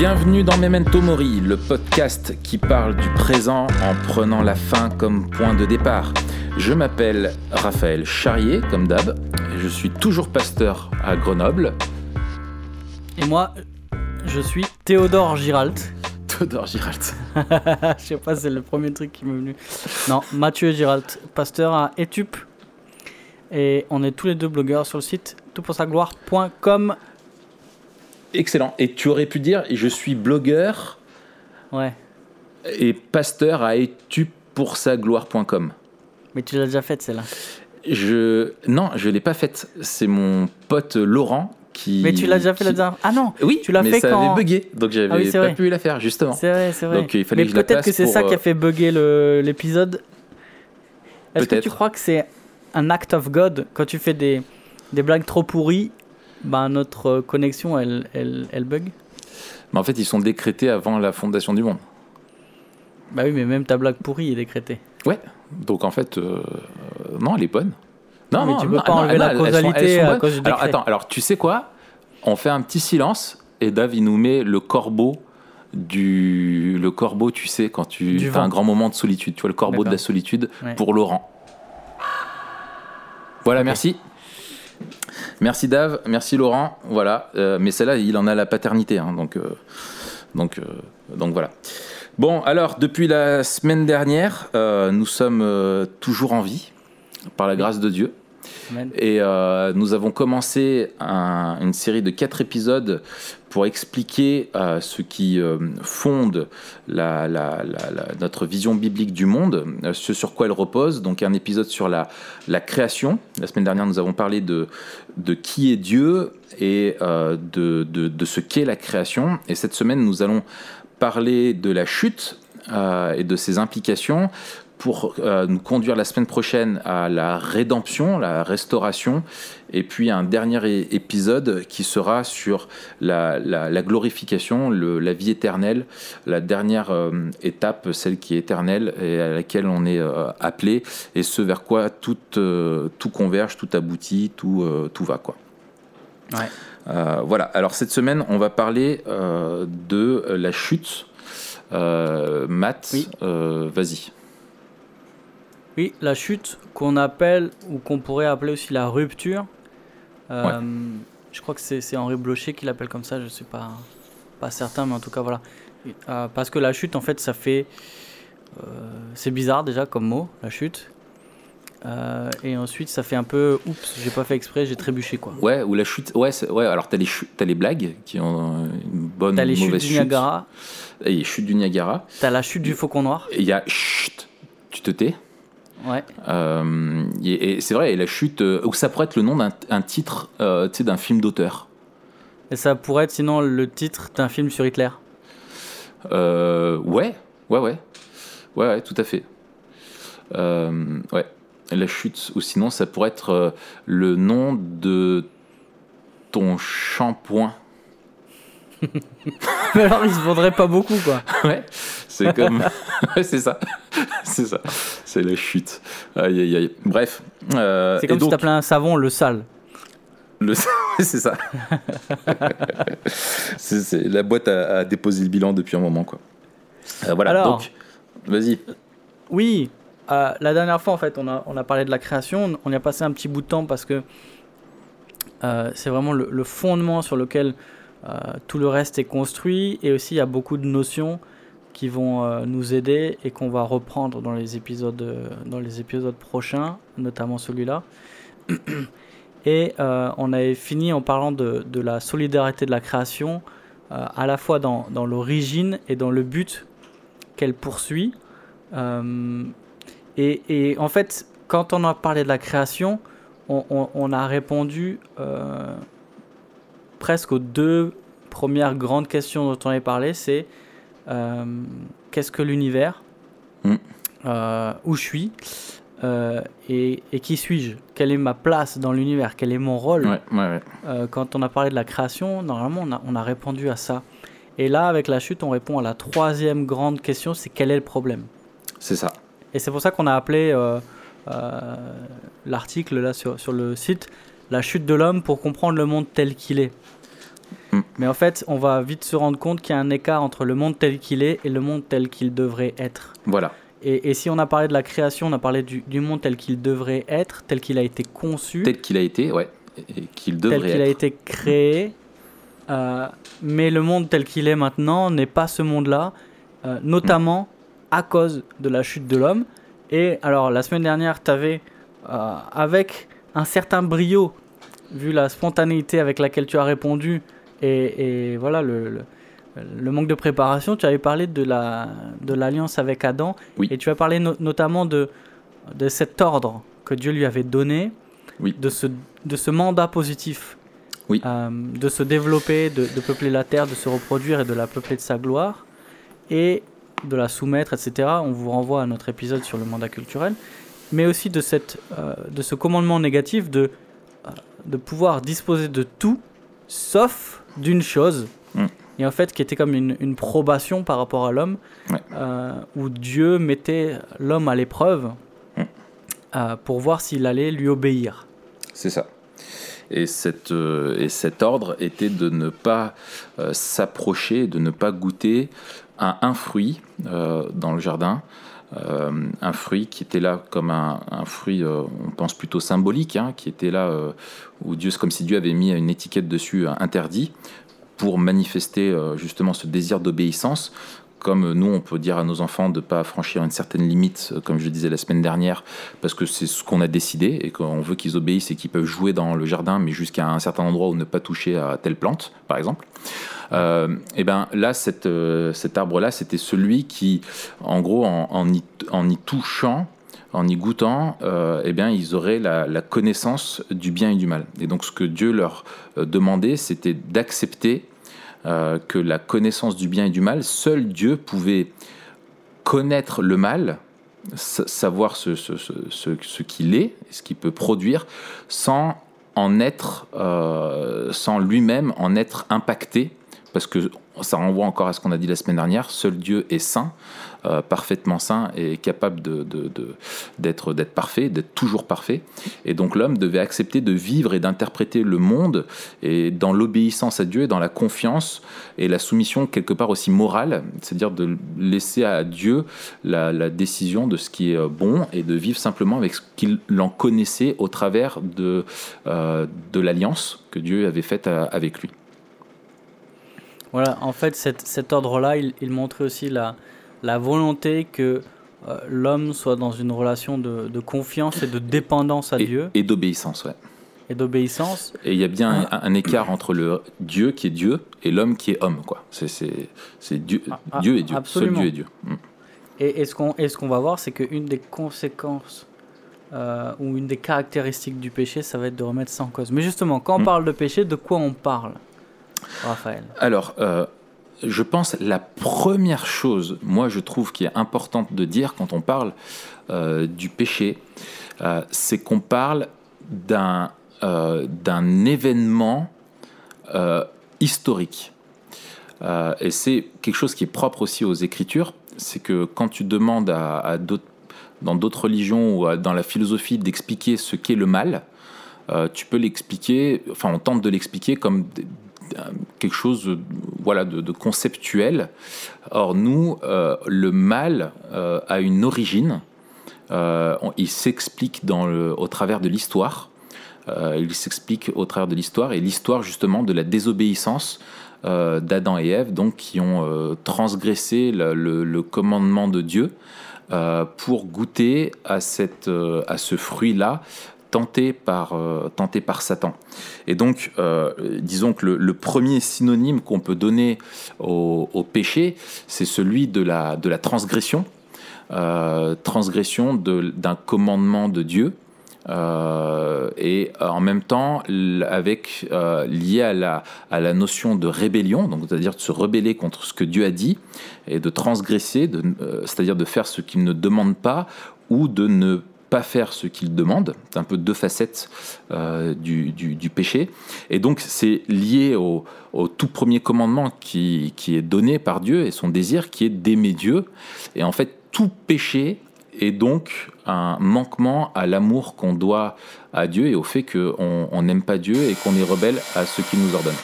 Bienvenue dans Memento Mori, le podcast qui parle du présent en prenant la fin comme point de départ. Je m'appelle Raphaël Charrier, comme d'hab. Je suis toujours pasteur à Grenoble. Et moi, je suis Théodore Giralt. Théodore Giralt. Je sais pas, c'est le premier truc qui m'est venu. Non, Mathieu Giralt, pasteur à Etup. Et on est tous les deux blogueurs sur le site toutpoursagloire.com. Excellent. Et tu aurais pu dire, je suis blogueur Ouais. et pasteur à etupoursagloire.com. Mais tu l'as déjà faite celle-là. Je non, je l'ai pas faite. C'est mon pote Laurent qui. Mais tu l'as déjà fait la qui- dernière Ah non Oui, Tu l'as mais fait ça quand- avait bugué, donc j'avais Ah oui, pas vrai. pu la faire justement. C'est vrai, c'est vrai. Donc, il fallait Mais la peut-être que c'est pour, ça qui a euh, fait bugger l'épisode. Est-ce que tu crois que c'est un act of God quand tu fais des, des blagues trop pourries bah, notre euh, connexion elle, elle, elle bug Mais en fait, ils sont décrétés avant la fondation du monde. Bah oui, mais même ta blague pourrie est décrétée. Ouais. Donc en fait, euh, non, elle est bonne. Non, mais tu peux pas enlever la causalité sont à cause du Alors attends, alors tu sais quoi? On fait un petit silence et Dave il nous met le corbeau du le corbeau, tu sais, quand tu as un grand moment de solitude, tu vois le corbeau de la solitude Ouais. pour Laurent. Voilà, merci. Merci Dave, merci Laurent. Voilà, Euh, mais celle-là, il en a la paternité, hein, donc, euh, donc, euh, donc voilà. Bon, alors depuis la semaine dernière, nous sommes toujours en vie, par la grâce de Dieu. Et euh, nous avons commencé un- une série de quatre épisodes pour expliquer euh, ce qui euh, fonde notre vision biblique du monde, ce sur quoi elle repose. Donc un épisode sur la, création. La semaine dernière, nous avons parlé de, qui est Dieu et de, ce qu'est la création. Et cette semaine, nous allons parler de la chute et de ses implications pour euh, nous conduire la semaine prochaine à la rédemption, la restauration, et puis un dernier épisode qui sera sur la, la- la glorification, le- la vie éternelle, la dernière euh, étape, celle qui est éternelle et à laquelle on est euh, appelé, et ce vers quoi tout, tout converge, tout aboutit, tout, tout va. Quoi. Ouais. Voilà, alors cette semaine, on va parler de la chute. Matt, Oui. vas-y. Oui, la chute qu'on appelle ou qu'on pourrait appeler aussi la rupture. Euh, Je crois que c'est Henri Blocher qui l'appelle comme ça, je suis pas, pas certain, mais en tout cas voilà. Euh, parce que la chute, en fait, ça fait. euh, c'est bizarre déjà comme mot, la chute. Euh, et ensuite, ça fait un peu. Oups, j'ai pas fait exprès, j'ai trébuché quoi. Ouais, ou la chute. Ouais, ouais alors t'as les, les blagues qui ont une bonne T'as ou les chutes du chute. Niagara, Et les chutes du Niagara. t'as la chute du Faucon Noir. Et il y a chut, tu te tais? Ouais. Euh, et, et c'est vrai, et la chute, euh, ou ça pourrait être le nom d'un un titre euh, d'un film d'auteur. Et ça pourrait être sinon le titre d'un film sur Hitler. Ouais, ouais, ouais. Ouais, ouais, tout à fait. Ouais, la chute, ou sinon ça pourrait être le nom de ton shampoing. Mais alors, il se vendrait pas beaucoup quoi. Ouais, c'est comme. c'est ça. c'est ça. C'est la chute. Aïe, aïe, aïe. Bref. euh, C'est comme si donc, t'appelais un savon le sale. le... c'est ça. c'est, c'est- La boîte a, a déposé le bilan depuis un moment, quoi. Euh, voilà, Alors. donc, vas-y. Oui, euh, la dernière fois en fait, on a, on a parlé de la création, on y a passé un petit bout de temps parce que euh, c'est vraiment le, le fondement sur lequel tout le reste est construit et aussi il y a beaucoup de notions qui vont euh, nous aider et qu'on va reprendre dans les épisodes, euh, dans les épisodes prochains, notamment celui-là. Et euh, on avait fini en parlant de, la solidarité de la création, à la fois dans, l'origine et dans le but qu'elle poursuit. Et, en fait, quand on a parlé de la création, on, a répondu presque aux deux premières grandes questions dont on avait parlé. C'est qu'est-ce que l'univers Mm. Euh, Où je suis Euh, et, et qui suis-je? Quelle est ma place dans l'univers? Quel est mon rôle? Ouais, ouais, ouais. euh, quand on a parlé de la création, normalement, on a, on a répondu à ça. Et là, avec la chute, on répond à la troisième grande question, c'est quel est le problème? C'est ça. Et c'est pour ça qu'on a appelé euh, euh, l'article là sur, sur le site La chute de l'homme pour comprendre le monde tel qu'il est. Mais en fait, on va vite se rendre compte qu'il y a un écart entre le monde tel qu'il est et le monde tel qu'il devrait être. Voilà. Et, si on a parlé de la création, on a parlé du, monde tel qu'il devrait être, tel qu'il a été conçu. Tel qu'il a été, ouais. Et qu'il devrait Tel qu'il a été créé. Euh, mais le monde tel qu'il est maintenant n'est pas ce monde-là, euh, notamment à cause de la chute de l'homme. Et alors, la semaine dernière, tu avais, euh, avec un certain brio, vu la spontanéité avec laquelle tu as répondu, et, voilà le, le, manque de préparation, tu avais parlé de l'alliance la, de avec Adam, et tu as parlé notamment de, de cet ordre que Dieu lui avait donné, oui. de, ce, de ce mandat positif, oui. Euh, de se développer, de, de, peupler la terre, de se reproduire et de la peupler de sa gloire. Et de la soumettre, etc. On vous renvoie à notre épisode sur le mandat culturel, mais aussi de, cette, euh, de ce commandement négatif de, euh, de pouvoir disposer de tout, sauf d'une chose, mm. et en fait qui était comme une, une probation par rapport à l'homme, euh, où Dieu mettait l'homme à l'épreuve mm. pour voir s'il allait lui obéir. C'est ça. Et, cette, et cet ordre était de ne pas s'approcher, de ne pas goûter un fruit euh, dans le jardin. Euh, un fruit qui était là comme un, fruit, euh, on pense plutôt symbolique, hein, qui était là où Dieu, comme si Dieu avait mis une étiquette dessus interdit pour manifester justement ce désir d'obéissance comme nous, on peut dire à nos enfants de ne pas franchir une certaine limite, comme je le disais la semaine dernière, parce que c'est ce qu'on a décidé et qu'on veut qu'ils obéissent et qu'ils peuvent jouer dans le jardin, mais jusqu'à un certain endroit où ne pas toucher à telle plante, par exemple. Euh, et ben là, euh, cet arbre-là, c'était celui qui, en gros, en, y, en y, touchant, en y goûtant, euh, eh bien, ils auraient la, connaissance du bien et du mal. Et donc, ce que Dieu leur demandait, c'était d'accepter euh, que la connaissance du bien et du mal, seul Dieu pouvait connaître le mal, savoir ce, ce, ce, qu'il est, ce qu'il peut produire, sans en être, euh, sans lui-même en être impacté, parce que ça renvoie encore à ce qu'on a dit la semaine dernière, seul Dieu est saint, euh, parfaitement saint et capable d'être parfait, d'être toujours parfait. Et donc l'homme devait accepter de vivre et d'interpréter le monde et dans l'obéissance à Dieu et dans la confiance et la soumission quelque part aussi morale, c'est-à-dire de laisser à Dieu la, décision de ce qui est bon et de vivre simplement avec ce qu'il en connaissait au travers de, euh, l'alliance que Dieu avait faite euh, avec lui. Voilà, en fait, cet ordre-là, il, il montrait aussi la, la volonté que euh, l'homme soit dans une relation de, confiance et de dépendance à Dieu. Et d'obéissance, ouais. Et d'obéissance. Et il y a bien un, écart entre le Dieu qui est Dieu et l'homme qui est homme, quoi. C'est Dieu, ah, ah, Dieu et Dieu. Seul Dieu est Dieu. Mm. Et, ce qu'on qu'on va voir, c'est qu'une des conséquences euh, ou une des caractéristiques du péché, ça va être de remettre ça en cause. Mais justement, quand on mm. parle de péché, de quoi on parle, Raphaël Alors, euh, je pense la première chose, moi je trouve qui est importante de dire quand on parle euh, du péché, euh, c'est qu'on parle d'un d'un événement historique. et c'est quelque chose qui est propre aussi aux Écritures, c'est que quand tu demandes à, à dans d'autres religions ou dans la philosophie d'expliquer ce qu'est le mal, tu peux l'expliquer, enfin on tente de l'expliquer comme quelque chose voilà, de, conceptuel. Or, nous, euh, le mal euh, a une origine. Euh, il s'explique au travers de l'histoire. il s'explique au travers de l'histoire et l'histoire justement de la désobéissance d'Adam et Ève, donc qui ont transgressé le, commandement de Dieu pour goûter à, cette, à ce fruit-là tenté par, euh, tenté par Satan. Et donc, euh, disons que le, premier synonyme qu'on peut donner au, péché, c'est celui de la, de la transgression, euh, transgression d'un commandement de Dieu. et en même temps avec lié à la, à la notion de rébellion, donc c'est-à-dire de se rebeller contre ce que Dieu a dit et de transgresser, c'est-à-dire de faire ce qu'il ne demande pas ou de ne pas faire ce qu'il demande. C'est un peu deux facettes euh, du, péché. Et donc c'est lié au, tout premier commandement qui, est donné par Dieu et son désir qui est d'aimer Dieu. Et en fait, tout péché est donc un manquement à l'amour qu'on doit à Dieu et au fait qu'on n'aime pas Dieu et qu'on est rebelle à ce qu'il nous ordonne.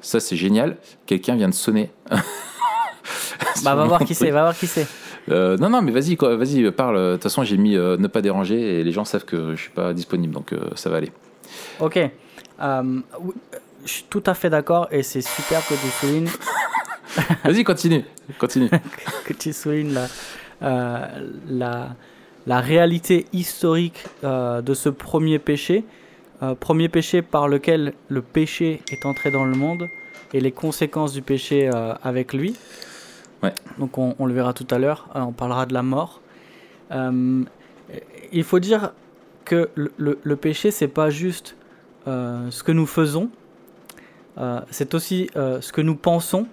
Ça, c'est génial. Quelqu'un vient de sonner. bah, va voir qui c'est, va voir qui c'est. Euh, non, non, mais vas-y, quoi, vas-y, parle. De toute façon, j'ai mis euh, ne pas déranger et les gens savent que je suis pas disponible, donc euh, ça va aller. Ok. je suis tout à fait d'accord et c'est super que tu soulignes. vas-y, continue, continue. que tu soulignes la, la, la réalité historique de ce premier péché. premier péché par lequel le péché est entré dans le monde et les conséquences du péché avec lui. Donc on, le verra tout à l'heure, euh, on parlera de la mort. Euh, il faut dire que le, le, péché, c'est pas juste euh, ce que nous faisons, c'est aussi ce que nous pensons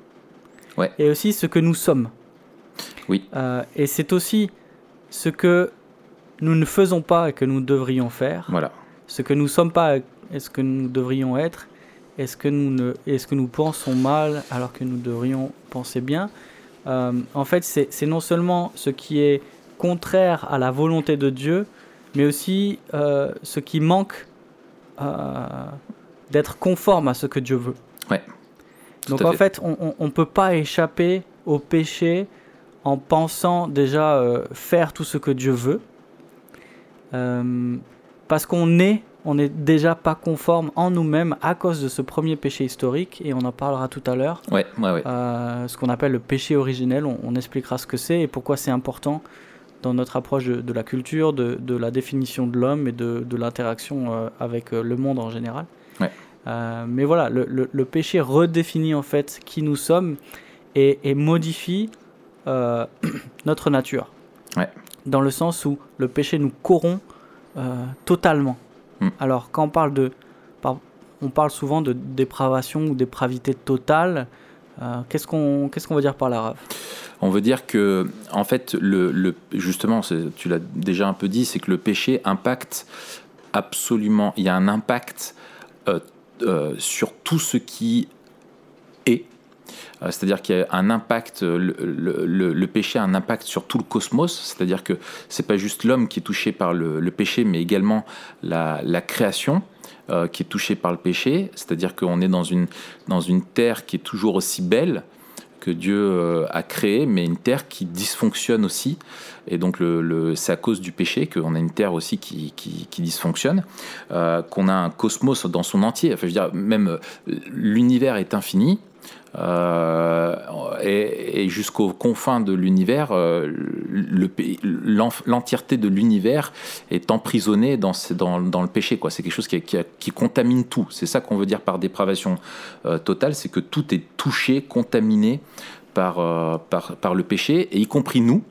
et aussi ce que nous sommes. Oui. et c'est aussi ce que nous ne faisons pas et que nous devrions faire. Voilà. Ce que nous sommes pas et ce que nous devrions être. Est-ce que, nous ne, est-ce que nous pensons mal alors que nous devrions penser bien euh, en fait, c'est non seulement ce qui est contraire à la volonté de Dieu, mais aussi euh, ce qui manque euh, d'être conforme à ce que Dieu veut. Ouais. Donc en fait, on ne peut pas échapper au péché en pensant déjà faire tout ce que Dieu veut. parce qu'on est on n'est déjà pas conforme en nous-mêmes à cause de ce premier péché historique, et on en parlera tout à l'heure. Ouais, ouais, ouais. Euh, ce qu'on appelle le péché originel, on, expliquera ce que c'est et pourquoi c'est important dans notre approche de, la culture, de, la définition de l'homme et de, l'interaction euh, avec euh, le monde en général. Ouais. mais voilà, le, péché redéfinit en fait qui nous sommes et, et modifie notre nature. Dans le sens où le péché nous corrompt totalement. Mm. Alors, quand on parle de. On parle souvent de dépravation ou dépravité totale. Euh, qu'est-ce qu'on qu'est-ce qu'on veut dire par là, On veut dire que, en fait, le, justement, tu l'as déjà un peu dit, c'est que le péché impacte absolument. Il y a un impact euh, euh, sur tout ce qui est. C'est-à-dire qu'il y a un impact, le, péché a un impact sur tout le cosmos, c'est-à-dire que c'est pas juste l'homme qui est touché par le, péché, mais également la, création euh, qui est touchée par le péché, c'est-à-dire qu'on est dans une, dans une terre qui est toujours aussi belle que Dieu euh, a créée, mais une terre qui dysfonctionne aussi. Et donc c'est à cause du péché qu'on a une terre aussi qui, qui, dysfonctionne, euh, qu'on a un cosmos dans son entier. Enfin, je veux dire, même l'univers est infini, euh, et, jusqu'aux confins de l'univers, euh, l'entièreté de l'univers est emprisonnée dans, le péché. C'est quelque chose qui, contamine tout. C'est ça qu'on veut dire par dépravation euh, totale, c'est que tout est touché, contaminé par, par, par, le péché, et y compris nous.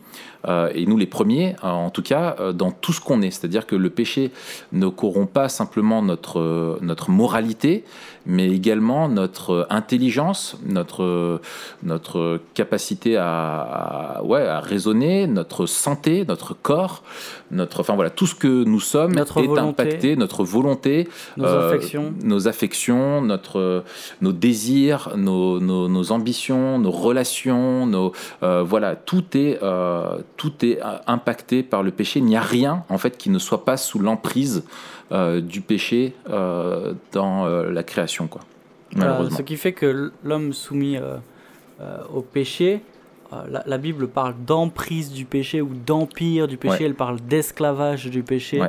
Et nous les premiers, en tout cas, dans tout ce qu'on est. C'est-à-dire que le péché ne corrompt pas simplement notre, notre moralité, mais également notre intelligence, notre, notre capacité à, ouais, à raisonner, notre santé, notre corps, notre, enfin voilà, tout ce que nous sommes est impacté, notre volonté, nos euh, affections, nos, affections notre, nos désirs, nos, nos, ambitions, nos relations, nos, euh, voilà, tout est, euh, tout est impacté par le péché. Il n'y a rien en fait qui ne soit pas sous l'emprise euh, du péché euh, dans euh, la création. Quoi, malheureusement. ce qui fait que l'homme soumis au péché, la, Bible parle d'emprise du péché ou d'empire du péché, elle parle d'esclavage du péché,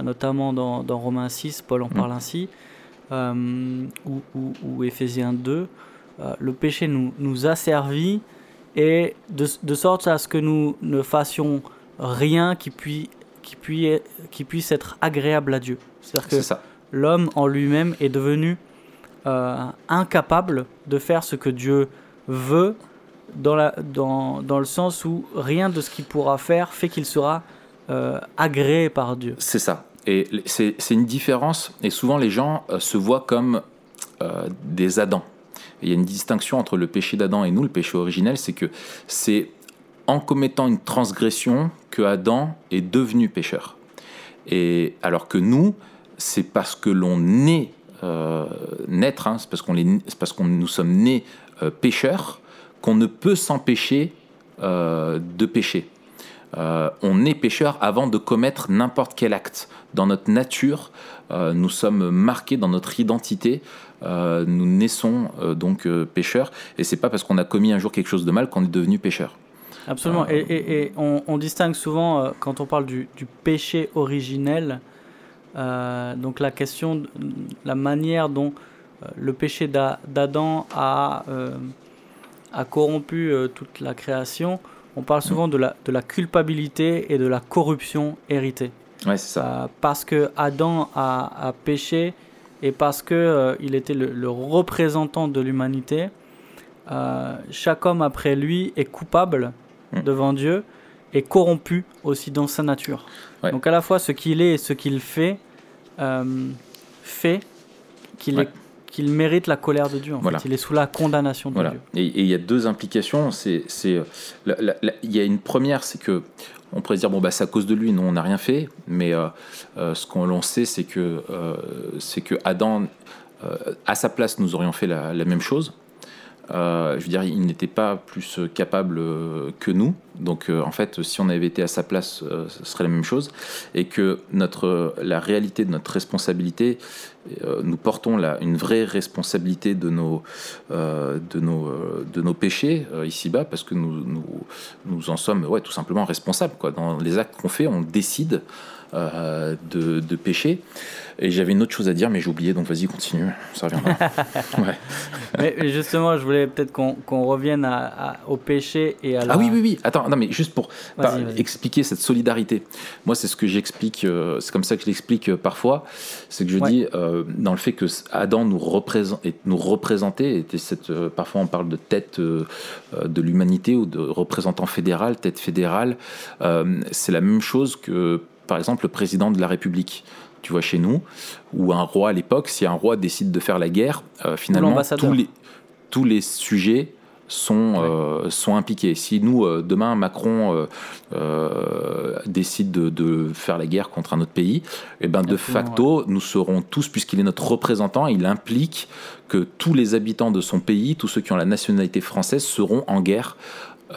notamment dans, dans, Romains 6, Paul en mm. parle ainsi, ou, ou, ou, Éphésiens 2. le péché nous, nous a servi et de, de, sorte à ce que nous ne fassions rien qui puisse qui, puisse, qui puisse être agréable à Dieu. C'est-à-dire que l'homme en lui-même est devenu euh, incapable de faire ce que Dieu veut dans, la, dans, dans le sens où rien de ce qu'il pourra faire fait qu'il sera euh, agréé par Dieu. C'est ça. Et c'est une différence, et souvent les gens euh, se voient comme des Adams. Il y a une distinction entre le péché d'Adam et nous, le péché originel, c'est que c'est en commettant une transgression que Adam est devenu pécheur. Et alors que nous, c'est parce que l'on est euh, naître, hein, c'est parce qu'on est, parce qu'on nous sommes nés euh, pécheurs qu'on ne peut s'empêcher euh, de pécher. on est pécheur avant de commettre n'importe quel acte. Dans notre nature, nous sommes marqués dans notre identité. Euh, nous naissons euh, donc euh, pécheurs, et c'est pas parce qu'on a commis un jour quelque chose de mal qu'on est devenu pécheur. Absolument. Et, et- et on, on distingue souvent, quand on parle du, du péché originel, donc la question, la manière dont le péché d'A- d'Adam a, a corrompu toute la création, on parle souvent de la, de la culpabilité et de la corruption héritée. Ouais, c'est ça. Euh, parce que Adam a, a péché et parce que euh, il était le, le représentant de l'humanité, euh, chaque homme après lui est coupable Mm. devant Dieu et corrompu aussi dans sa nature. Ouais. Donc à la fois ce qu'il est et ce qu'il fait euh, fait qu'il Ouais. est- qu'il mérite la colère de Dieu. En Voilà. fait. Il est sous la condamnation de Voilà. Dieu. Et il y a deux implications. C'est, euh, il y a une première, c'est que on pourrait dire bon bah c'est à cause de lui, non on n'a rien fait. Mais euh, euh, ce qu'on l'on sait, c'est que euh, c'est que Adam, à sa place, nous aurions fait la même chose. Euh, je veux dire, il n'était pas plus euh, capable euh, que nous. Donc, en fait, si on avait été à sa place, ce serait la même chose. Et que notre, la réalité de notre responsabilité, nous portons là une vraie responsabilité de nos, de nos, de nos péchés ici-bas, parce que nous, nous, nous en sommes ouais, tout simplement responsables. Quoi. Dans les actes qu'on fait, on décide euh, de, de pécher. Et j'avais une autre chose à dire, mais j'ai oublié, donc vas-y, continue, ça reviendra. ouais. Mais justement, je voulais peut-être qu'on revienne à- à- au péché et à la... Ah oui, oui, oui. Attends, non, mais juste pour par- expliquer cette solidarité. Moi, c'est ce que j'explique, euh, c'est comme ça que je l'explique euh, parfois. C'est que je Ouais. dis, euh, dans le fait que Adam nous, représente, et nous représentait, était cette, parfois on parle de tête de l'humanité ou de représentant fédéral, tête fédérale. C'est la même chose que, par exemple, le président de la République. Tu vois, chez nous, ou un roi à l'époque, si un roi décide de faire la guerre, euh, finalement, tous les, tous les sujets sont, euh, sont impliqués. Si nous, euh, demain, Macron décide de, de faire la guerre contre un autre pays, et ben de Absolument, facto, nous serons tous, puisqu'il est notre représentant, il implique que tous les habitants de son pays, tous ceux qui ont la nationalité française, seront en guerre.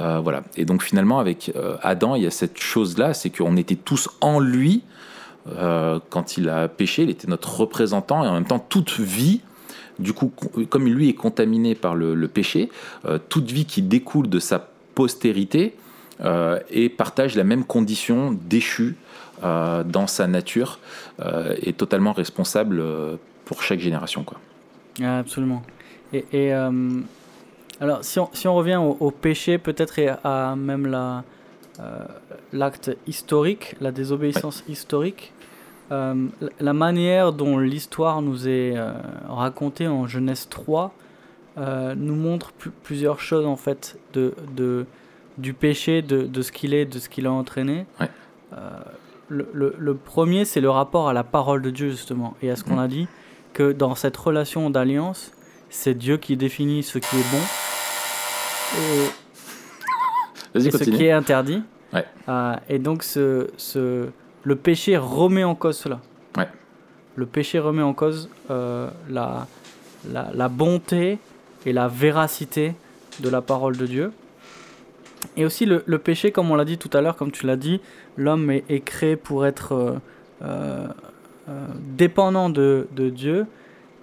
Euh, voilà. Et donc finalement, avec euh, Adam, il y a cette chose-là, c'est qu'on était tous en lui. Euh, quand il a péché, il était notre représentant et en même temps toute vie du coup, com- comme lui est contaminé par le, péché, toute vie qui découle de sa postérité et partage la même condition déchue dans sa nature est totalement responsable pour chaque génération. Quoi. Ah, absolument. Et, alors, si on, si on revient au, au péché, peut-être et à même la, euh, l'acte historique, la désobéissance historique, euh, la- manière dont l'histoire nous est euh, racontée en Genèse 3 euh, nous montre pl- plusieurs choses en fait de, de, du péché, de, de ce qu'il est, de ce qu'il a entraîné. Ouais. Le, le- le premier, c'est le rapport à la parole de Dieu justement et à ce qu'on Mhm. a dit que dans cette relation d'alliance, c'est Dieu qui définit ce qui est bon et, ce qui est interdit. Ouais. Euh, et donc ce, ce, le péché remet en cause cela. Ouais. Le péché remet en cause euh, la, la, la bonté et la véracité de la parole de Dieu. Et aussi le, le péché, comme on l'a dit tout à l'heure, comme tu l'as dit, l'homme est, est créé pour être euh, dépendant de, de Dieu.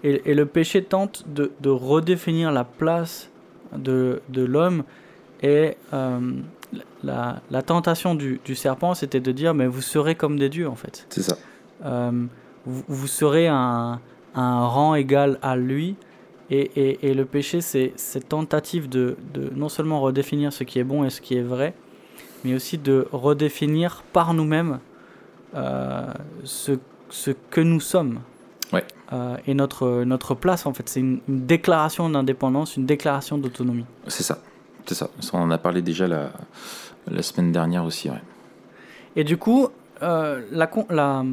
Et, et le péché tente de, de redéfinir la place de, de l'homme. Et euh, la, la tentation du, du serpent, c'était de dire, mais vous serez comme des dieux en fait. C'est ça. Euh, vous, vous serez un, un rang égal à lui. Et, et, et le péché, c'est cette tentative de, de non seulement redéfinir ce qui est bon et ce qui est vrai, mais aussi de redéfinir par nous-mêmes euh, ce, ce que nous sommes. Ouais. Euh, et notre, notre place, en fait, c'est une, une déclaration d'indépendance, une déclaration d'autonomie. C'est ça. C'est ça. On en a parlé déjà la, la semaine dernière aussi. Ouais. Et du coup, euh, la, la,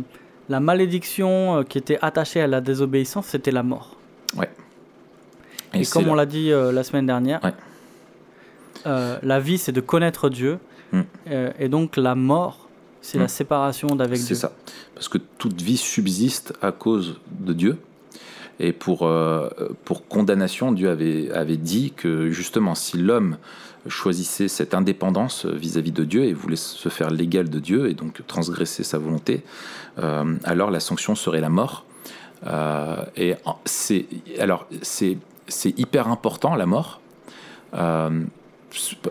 la malédiction euh, qui était attachée à la désobéissance, c'était la mort. Et, c'est comme là- on l'a dit euh, la semaine dernière, Ouais. la vie c'est de connaître Dieu, Hmm. et donc la mort c'est Hmm. la séparation d'avec C'est Dieu. ça. Parce que toute vie subsiste à cause de Dieu. Et pour, euh, pour condamnation, Dieu avait, avait dit que justement, si l'homme choisissait cette indépendance vis-à-vis de Dieu et voulait se faire l'égal de Dieu et donc transgresser sa volonté, alors la sanction serait la mort. et c'est alors c'est c'est hyper important la mort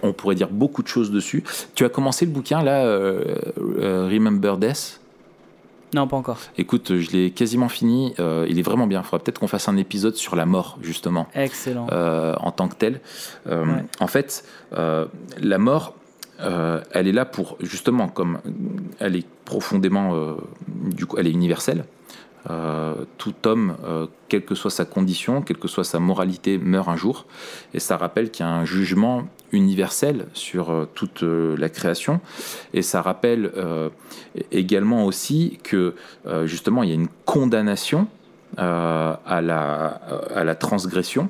on pourrait dire beaucoup de choses dessus. Tu as commencé le bouquin là, euh, euh, Remember Death? Non, pas encore. Écoute, je l'ai quasiment fini. Euh, il est vraiment bien. Il faudra peut-être qu'on fasse un épisode sur la mort, justement. Excellent. en tant que tel. En fait, la mort, elle est là pour, justement, comme elle est profondément, du coup, elle est universelle. Euh, tout homme, euh, quelle que soit sa condition, quelle que soit sa moralité, meurt un jour. Et ça rappelle qu'il y a un jugement universel sur euh, toute la création. Et ça rappelle également aussi que justement il y a une condamnation à, la, transgression.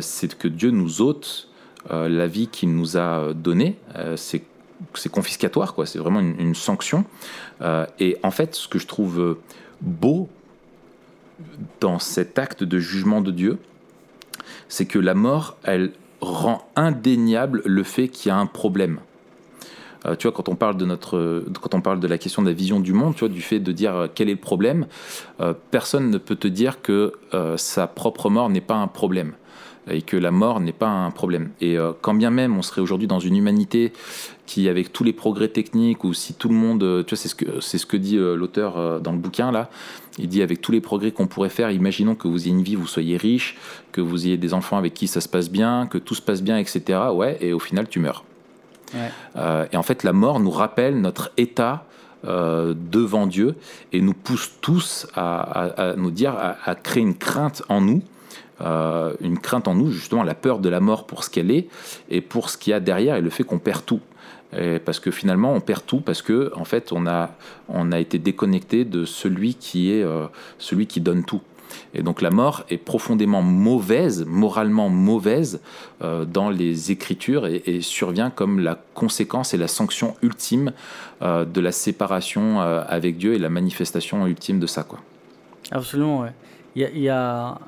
C'est que Dieu nous ôte la vie qu'il nous a donnée. c'est confiscatoire, quoi. C'est vraiment une sanction. et en fait, ce que je trouve beau dans cet acte de jugement de Dieu, c'est que la mort, elle rend indéniable le fait qu'il y a un problème. Euh, tu vois, quand on parle de notre, quand on parle de la question de la vision du monde, tu vois, du fait de dire euh, quel est le problème, euh, personne ne peut te dire que sa propre mort n'est pas un problème et que la mort n'est pas un problème. Et quand bien même on serait aujourd'hui dans une humanité qui, avec tous les progrès techniques, ou si tout le monde, euh, tu vois, c'est ce que, c'est ce que dit euh, l'auteur euh, dans le bouquin, là, il dit avec tous les progrès qu'on pourrait faire, imaginons que vous ayez une vie, vous soyez riche, que vous ayez des enfants avec qui ça se passe bien, que tout se passe bien, etc. Ouais, et au final, tu meurs. et en fait, la mort nous rappelle notre état devant Dieu et nous pousse tous à, nous dire, à, créer une crainte en nous, une crainte en nous, justement la peur de la mort pour ce qu'elle est et pour ce qu'il y a derrière et le fait qu'on perd tout parce que finalement, on perd tout parce que en fait, on a, on a été déconnecté de celui qui est euh, celui qui donne tout. Et donc la mort est profondément mauvaise, moralement mauvaise euh, dans les Écritures et, survient comme la conséquence et la sanction ultime euh, de la séparation avec Dieu et la manifestation ultime de ça. Quoi. Absolument, ouais. Il y a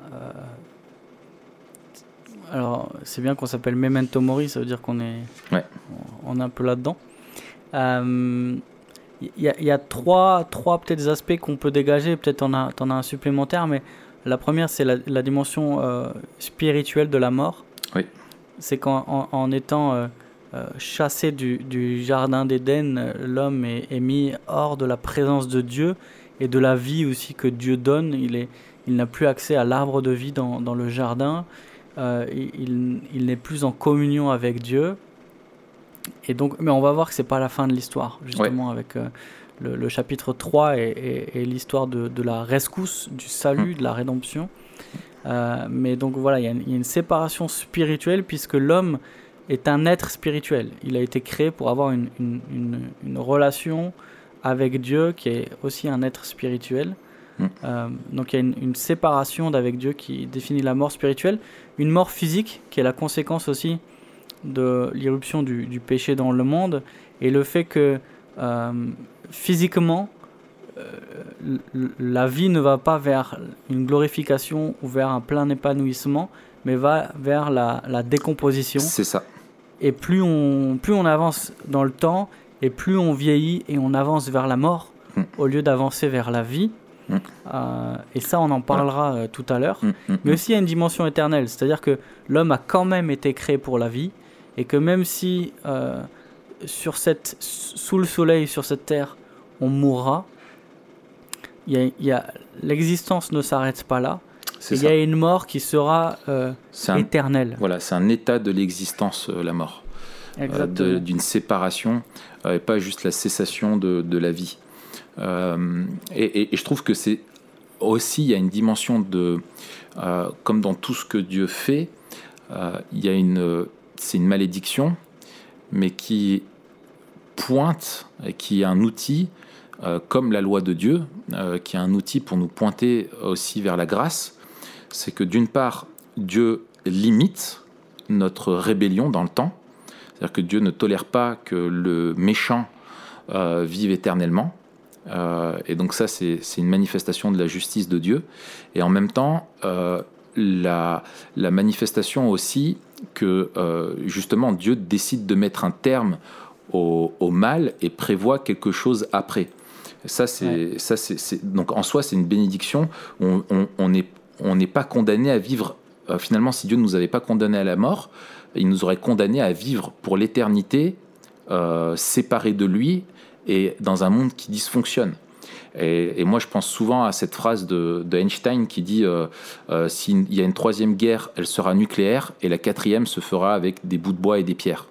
alors, c'est bien qu'on s'appelle Memento Mori, ça veut dire qu'on est, on, est un peu là-dedans. Il euh, y, a, trois, trois peut-être aspects qu'on peut dégager. Peut-être t'en as, en as un supplémentaire, mais la première, c'est la, dimension euh, spirituelle de la mort. Oui. C'est qu'en en, étant euh, chassé du, jardin d'Éden, l'homme est, mis hors de la présence de Dieu et de la vie aussi que Dieu donne. Il est, il n'a plus accès à l'arbre de vie dans, dans le jardin. Euh, il, n'est plus en communion avec Dieu. Et donc, mais on va voir que c'est pas la fin de l'histoire, justement, avec euh, le, chapitre 3 et, l'histoire de, la rescousse, du salut, mm. de la rédemption. Euh, mais donc voilà, il y, a une, séparation spirituelle puisque l'homme est un être spirituel. Il a été créé pour avoir une, une relation avec Dieu qui est aussi un être spirituel. Euh, donc il y a une, séparation d'avec Dieu qui définit la mort spirituelle, une mort physique qui est la conséquence aussi de l'irruption du, péché dans le monde et le fait que euh, physiquement euh, la vie ne va pas vers une glorification ou vers un plein épanouissement, mais va vers la, décomposition. C'est ça. Et plus on, plus on avance dans le temps, et plus on vieillit et on avance vers la mort, mm. au lieu d'avancer vers la vie, euh, et ça, on en parlera euh, tout à l'heure. Mm, mm, Mais mm. aussi, il y a une dimension éternelle. C'est-à-dire que l'homme a quand même été créé pour la vie. Et que même si euh, sur cette, sous le soleil, sur cette terre, on mourra, il y a, l'existence ne s'arrête pas là. Il y a une mort qui sera éternelle. voilà, c'est un état de l'existence, la mort. d'une séparation, et pas juste la cessation de, de la vie. Euh, et, je trouve que c'est aussi, il y a une dimension de, euh, comme dans tout ce que Dieu fait, euh, il y a une, c'est une malédiction, mais qui pointe, et qui est un outil, comme la loi de Dieu, qui est un outil pour nous pointer aussi vers la grâce. C'est que d'une part, Dieu limite notre rébellion dans le temps, c'est-à-dire que Dieu ne tolère pas que le méchant vive éternellement. Euh, et donc ça, c'est une manifestation de la justice de Dieu. Et en même temps, euh, la, la, manifestation aussi que justement Dieu décide de mettre un terme au, mal et prévoit quelque chose après. Ça, c'est, ça, c'est, donc en soi, c'est une bénédiction. On n'est on, on pas condamné à vivre. finalement, si Dieu ne nous avait pas condamné à la mort, il nous aurait condamné à vivre pour l'éternité euh, séparé de lui et dans un monde qui dysfonctionne. Et, moi, je pense souvent à cette phrase de, Einstein qui dit euh, euh, s'il y a une troisième guerre, elle sera nucléaire, et la quatrième se fera avec des bouts de bois et des pierres.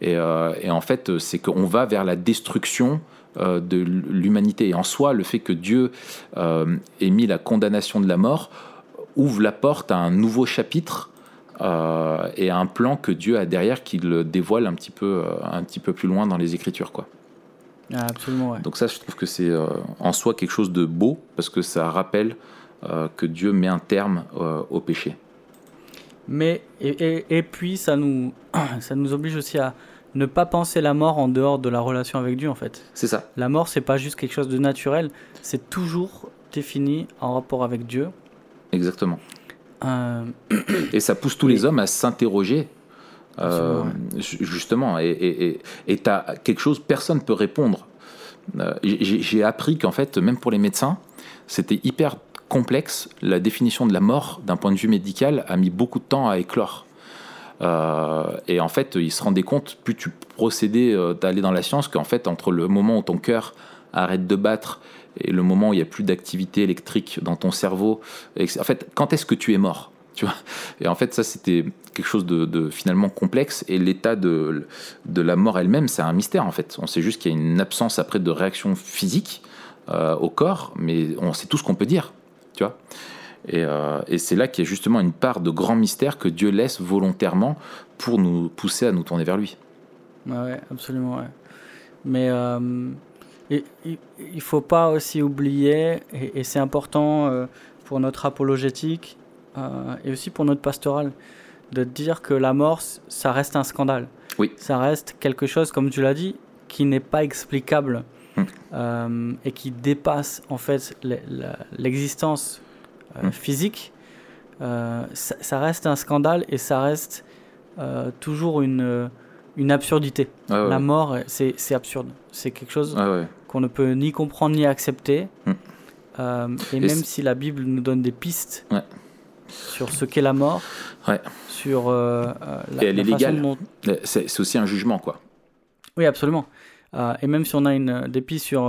Et, en fait, c'est qu'on va vers la destruction de l'humanité. Et en soi, le fait que Dieu ait mis la condamnation de la mort ouvre la porte à un nouveau chapitre euh, et un plan que Dieu a derrière qui le dévoile un petit peu, euh, un petit peu plus loin dans les Écritures. Quoi. Ah, absolument, ouais. Donc ça, je trouve que c'est euh, en soi quelque chose de beau, parce que ça rappelle que Dieu met un terme au péché. Mais, et, et, puis, ça nous, ça nous oblige aussi à ne pas penser la mort en dehors de la relation avec Dieu, en fait. C'est ça. La mort, c'est pas juste quelque chose de naturel, c'est toujours défini en rapport avec Dieu. Exactement. Euh, et ça pousse tous les hommes à s'interroger. Euh, justement, et tu as quelque chose, personne ne peut répondre. Euh, j'ai appris qu'en fait, même pour les médecins, c'était hyper complexe. La définition de la mort, d'un point de vue médical, a mis beaucoup de temps à éclore. et en fait, ils se rendaient compte, plus tu procédais d'aller dans la science, qu'en fait, entre le moment où ton cœur arrête de battre et le moment où il n'y a plus d'activité électrique dans ton cerveau. En fait, quand est-ce que tu es mort? Et en fait, ça, c'était quelque chose de, finalement complexe. Et l'état de, la mort elle-même, c'est un mystère, en fait. On sait juste qu'il y a une absence après de réaction physique euh, au corps, mais on sait tout ce qu'on peut dire, tu vois. Et, euh, et c'est là qu'il y a justement une part de grand mystère que Dieu laisse volontairement pour nous pousser à nous tourner vers lui. Ouais, absolument. Mais euh, il ne faut pas aussi oublier, et, c'est important pour notre apologétique euh, et aussi pour notre pastoral, de dire que la mort, ça reste un scandale. Oui. Ça reste quelque chose, comme tu l'as dit, qui n'est pas explicable hum. euh, et qui dépasse en fait l'existence hum. physique. Ça, ça, reste un scandale et ça reste toujours une une absurdité. la mort, c'est absurde. C'est quelque chose qu'on ne peut ni comprendre ni accepter. Hmm. Euh, et, même si la Bible nous donne des pistes sur ce qu'est la mort, sur euh, euh, la, elle est légale. C'est aussi un jugement, quoi. Oui, absolument. et même si on a une, des pistes sur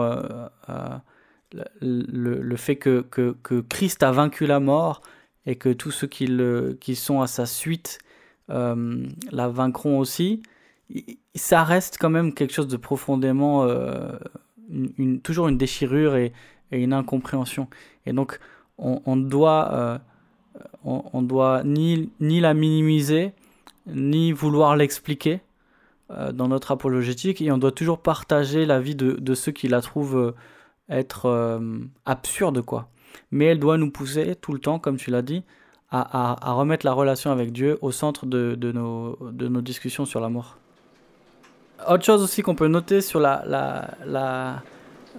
le, le, fait que, que, que, Christ a vaincu la mort et que tous ceux qui, le, qui sont à sa suite la vaincront aussi, ça reste quand même quelque chose de profondément, euh, une, toujours une déchirure et, une incompréhension. Et donc, on, doit, euh, on, doit ni, ni la minimiser, ni vouloir l'expliquer euh, dans notre apologétique, et on doit toujours partager la vie de, de ceux qui la trouvent être absurde, quoi. Mais elle doit nous pousser tout le temps, comme tu l'as dit, à, à, remettre la relation avec Dieu au centre de, de, nos, de nos discussions sur la mort. Autre chose aussi qu'on peut noter sur la, la, la,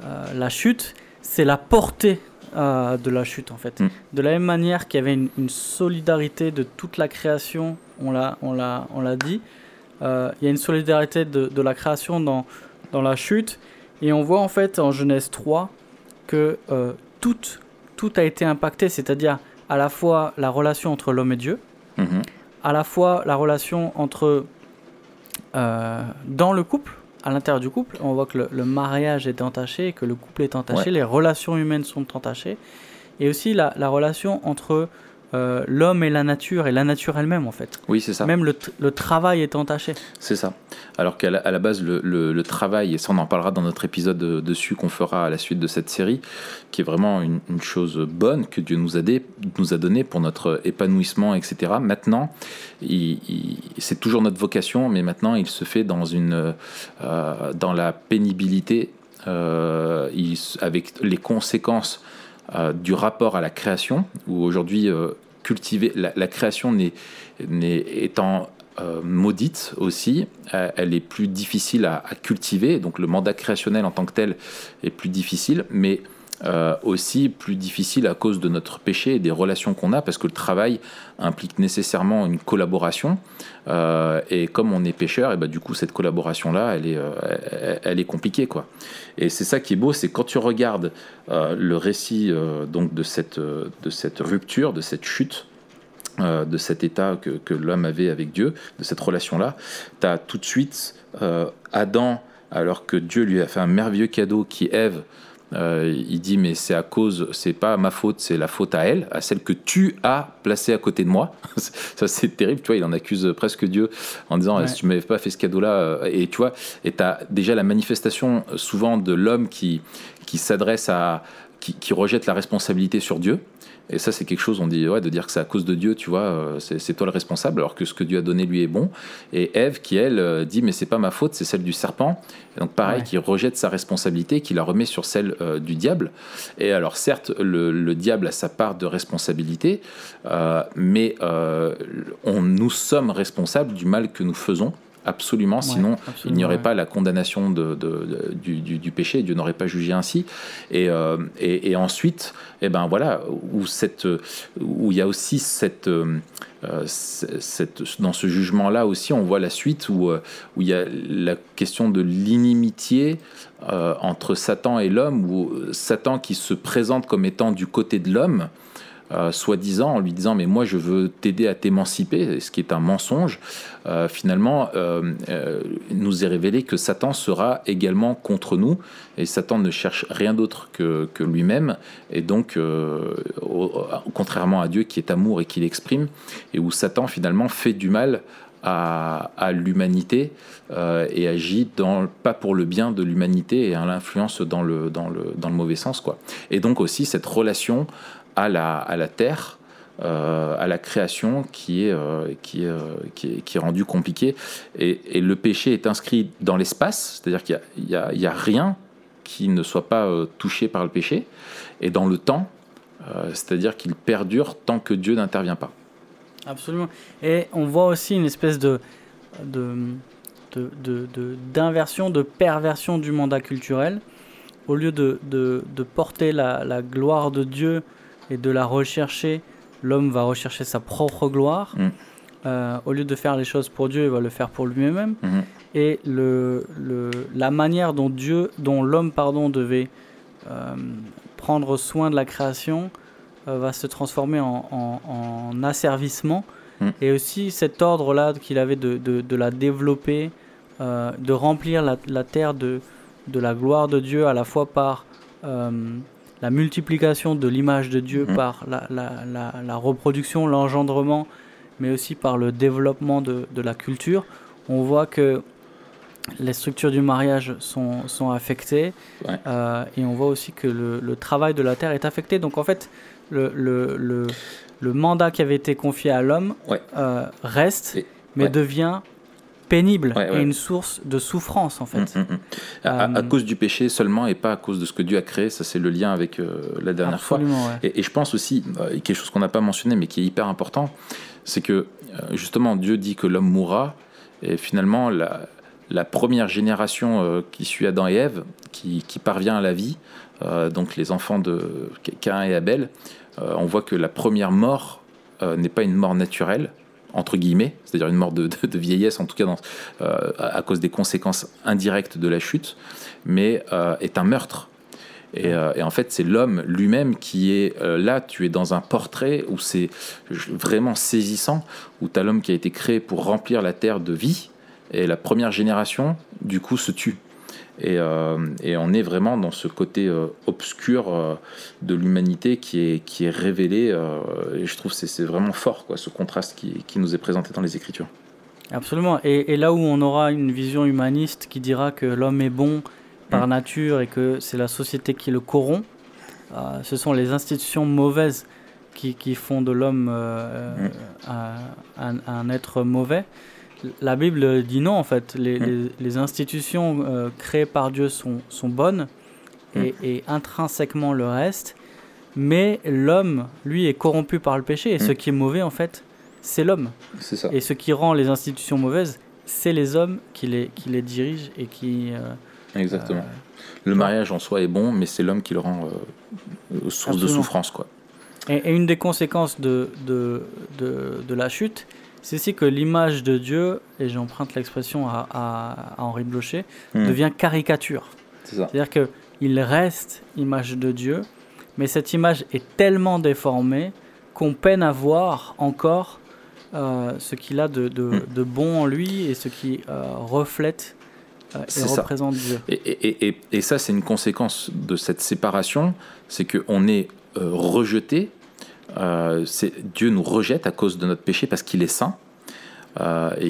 euh, la chute, c'est la portée euh, de la chute en fait. Mm. De la même manière qu'il y avait une, solidarité de toute la création, on l'a, on l'a, on l'a dit, euh, il y a une solidarité de, de, la création dans, dans la chute. Et on voit en fait en Genèse 3 que tout, tout a été impacté, c'est-à-dire à la fois la relation entre l'homme et Dieu, mm-hmm. à la fois la relation entre euh, dans le couple, à l'intérieur du couple, on voit que le, mariage est entaché, que le couple est entaché, les relations humaines sont entachées, et aussi la, la relation entre euh, l'homme et la nature, et la nature elle-même en fait. Oui, c'est ça. Même le, le, travail est entaché. C'est ça. Alors qu'à la, base, le, le, travail, et ça on en parlera dans notre épisode dessus qu'on fera à la suite de cette série, qui est vraiment une, chose bonne que Dieu nous a, nous a donné pour notre épanouissement, etc. Maintenant, c'est toujours notre vocation, mais maintenant il se fait dans, une, euh, dans la pénibilité, euh, avec les conséquences euh, du rapport à la création, où aujourd'hui, euh, cultiver la, création n'est, étant euh, maudite aussi, elle est plus difficile à, cultiver, donc le mandat créationnel en tant que tel est plus difficile, mais euh, aussi plus difficile à cause de notre péché et des relations qu'on a, parce que le travail implique nécessairement une collaboration. Euh, et comme on est pêcheur, et bah, du coup, cette collaboration-là, elle est, euh, elle, est compliquée. Quoi. Et c'est ça qui est beau, c'est quand tu regardes le récit donc de, cette, de cette rupture, de cette chute, de cet état que, que l'homme avait avec Dieu, de cette relation-là, tu as tout de suite Adam, alors que Dieu lui a fait un merveilleux cadeau qui Ève, euh, il dit mais c'est à cause, c'est pas ma faute, c'est la faute à elle, à celle que tu as placée à côté de moi. ça c'est terrible, tu vois, il en accuse presque Dieu en disant si tu m'avais pas fait ce cadeau-là, euh, et tu vois, et as déjà la manifestation souvent de l'homme qui qui s'adresse à qui, rejette la responsabilité sur Dieu. Et ça, c'est quelque chose, on dit, ouais, de dire que c'est à cause de Dieu, tu vois, euh, c'est toi le responsable, alors que ce que Dieu a donné lui est bon. Et Ève, qui elle, euh, dit, mais c'est pas ma faute, c'est celle du serpent. Et donc, pareil, qui rejette sa responsabilité, qui la remet sur celle euh, du diable. Et alors, certes, le, diable a sa part de responsabilité, mais on, nous sommes responsables du mal que nous faisons absolument, sinon il n'y aurait pas la condamnation de, du, péché, Dieu n'aurait pas jugé ainsi. Et, euh, et, ensuite, eh ben voilà, où, cette, où il y a aussi cette, euh, cette dans ce jugement-là aussi, on voit la suite où, euh, où il y a la question de l'inimitié entre Satan et l'homme, où Satan qui se présente comme étant du côté de l'homme, euh, soi-disant en lui disant mais moi je veux t'aider à t'émanciper, ce qui est un mensonge, euh, finalement euh, nous est révélé que Satan sera également contre nous et Satan ne cherche rien d'autre que, que lui-même et donc contrairement à Dieu qui est amour et qui l'exprime et où Satan finalement fait du mal à, l'humanité et agit dans, pas pour le bien de l'humanité et à l'influence dans le, dans, le, dans le mauvais sens. Quoi. Et donc aussi cette relation à la, à la terre, euh, à la création qui est, euh, euh, qui, est, qui, est, rendue compliquée. Et, et, le péché est inscrit dans l'espace, c'est-à-dire qu'il n'y a, a, a, rien qui ne soit pas touché par le péché, et dans le temps, c'est-à-dire qu'il perdure tant que Dieu n'intervient pas. Absolument. Et on voit aussi une espèce de, de, d'inversion, de, de, perversion du mandat culturel. Au lieu de, de porter la, la, gloire de Dieu et de la rechercher, l'homme va rechercher sa propre gloire. Mm. Euh, au lieu de faire les choses pour Dieu, il va le faire pour lui-même. Mm-hmm. Et le, le, la manière dont Dieu, dont l'homme pardon devait euh, prendre soin de la création, euh, va se transformer en, en, asservissement. Mm. Et aussi cet ordre-là qu'il avait de, de, de, la développer, de remplir la, la, terre de, de la gloire de Dieu à la fois par la multiplication de l'image de Dieu mhm. par la, la, la, reproduction, l'engendrement, mais aussi par le développement de, de, la culture, on voit que les structures du mariage sont, sont affectées euh, et on voit aussi que le, le, travail de la terre est affecté. Donc en fait, le, le, le mandat qui avait été confié à l'homme euh, reste, mais devient pénible et une source de souffrance en fait. Mm, mm, mm. À, euh, cause du péché seulement et pas à cause de ce que Dieu a créé, ça c'est le lien avec euh, la dernière fois. Et, je pense aussi, euh, quelque chose qu'on n'a pas mentionné mais qui est hyper important, c'est que justement Dieu dit que l'homme mourra et finalement la, la première génération qui suit Adam et Ève, qui, qui, parvient à la vie, donc les enfants de Cain et Abel, on voit que la première mort n'est pas une mort naturelle, entre guillemets, c'est-à-dire une mort de, vieillesse, en tout cas euh, à cause des conséquences indirectes de la chute, mais euh, est un meurtre. Euh, et, en fait, c'est l'homme lui-même qui est là. Tu es dans un portrait où c'est vraiment saisissant, où tu as l'homme qui a été créé pour remplir la terre de vie, et la première génération, du coup, se tue. Euh, et, on est vraiment dans ce côté euh, obscur euh, de l'humanité qui est, qui est révélé. et je trouve que c'est vraiment fort, quoi, ce contraste qui, qui, nous est présenté dans les Écritures. Absolument. Et, là où on aura une vision humaniste qui dira que l'homme est bon par mm. nature et que c'est la société qui le corrompt, ce sont les institutions mauvaises qui, qui font de l'homme mm. un, un, être mauvais. La Bible dit non, en fait. Les, hmm. institutions euh, créées par Dieu sont, sont bonnes et, hmm. intrinsèquement le reste. Mais l'homme, lui, est corrompu par le péché. Et ce hmm. qui est mauvais, en fait, c'est l'homme. Et ce qui rend les institutions mauvaises, c'est les hommes qui les, qui les dirigent et qui, euh, Exactement. le mariage en soi est bon, mais c'est l'homme qui le rend source de souffrance. Quoi. Et, une des conséquences de, de, de, de la chute, c'est aussi que l'image de Dieu, et j'emprunte l'expression à, à, Henri Blocher, hmm. devient caricature. C'est-à-dire qu'il reste image de Dieu, mais cette image est tellement déformée qu'on peine à voir encore euh, ce qu'il a de, de, hmm. de, bon en lui et ce qui euh, reflète euh, et représente Dieu. Et, et, et, et ça, c'est une conséquence de cette séparation, c'est qu'on est rejeté Dieu nous rejette à cause de notre péché parce qu'il est saint. Euh, et,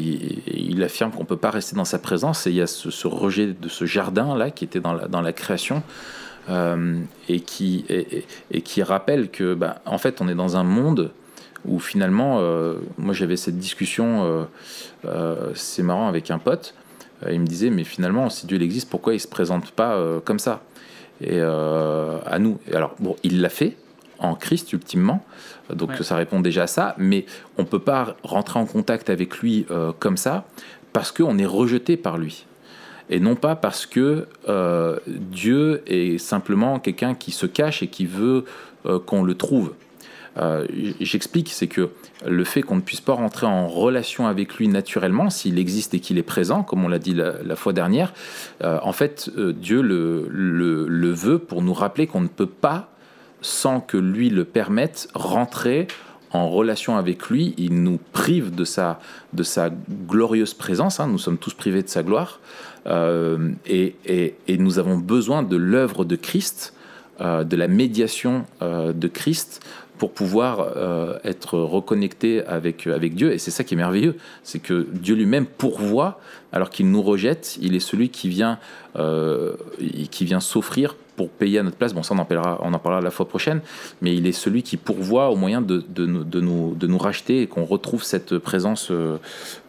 il affirme qu'on ne peut pas rester dans sa présence. Et il y a ce, rejet de ce jardin-là qui était dans la, dans la création. Euh, et, qui, et, qui rappelle que, bah, en fait, on est dans un monde où finalement, moi j'avais cette discussion, c'est marrant, avec un pote. il me disait, mais finalement, si Dieu existe, pourquoi il ne se présente pas comme ça? Et à nous. alors, bon, il l'a fait, en Christ ultimement. Donc ça répond déjà à ça, mais on ne peut pas rentrer en contact avec lui euh, comme ça parce qu'on est rejeté par lui. Et non pas parce que euh, Dieu est simplement quelqu'un qui se cache et qui veut euh, qu'on le trouve. J'explique, c'est que le fait qu'on ne puisse pas rentrer en relation avec lui naturellement, s'il existe et qu'il est présent, comme on l'a dit la, fois dernière, en fait, Dieu le, le, veut pour nous rappeler qu'on ne peut pas sans que lui le permette, rentrer en relation avec lui. Il nous prive de sa, de sa glorieuse présence. Hein. Nous sommes tous privés de sa gloire. Euh, et, nous avons besoin de l'œuvre de Christ, euh, de la médiation euh, de Christ pour pouvoir être reconnecté avec, avec Dieu. Et c'est ça qui est merveilleux, c'est que Dieu lui-même pourvoit alors qu'il nous rejette. Il est celui qui vient, qui vient s'offrir pour payer à notre place. Bon, ça, on en, parlera, on en parlera la fois prochaine, mais il est celui qui pourvoit au moyen de, de, de nous, de nous racheter et qu'on retrouve cette présence euh,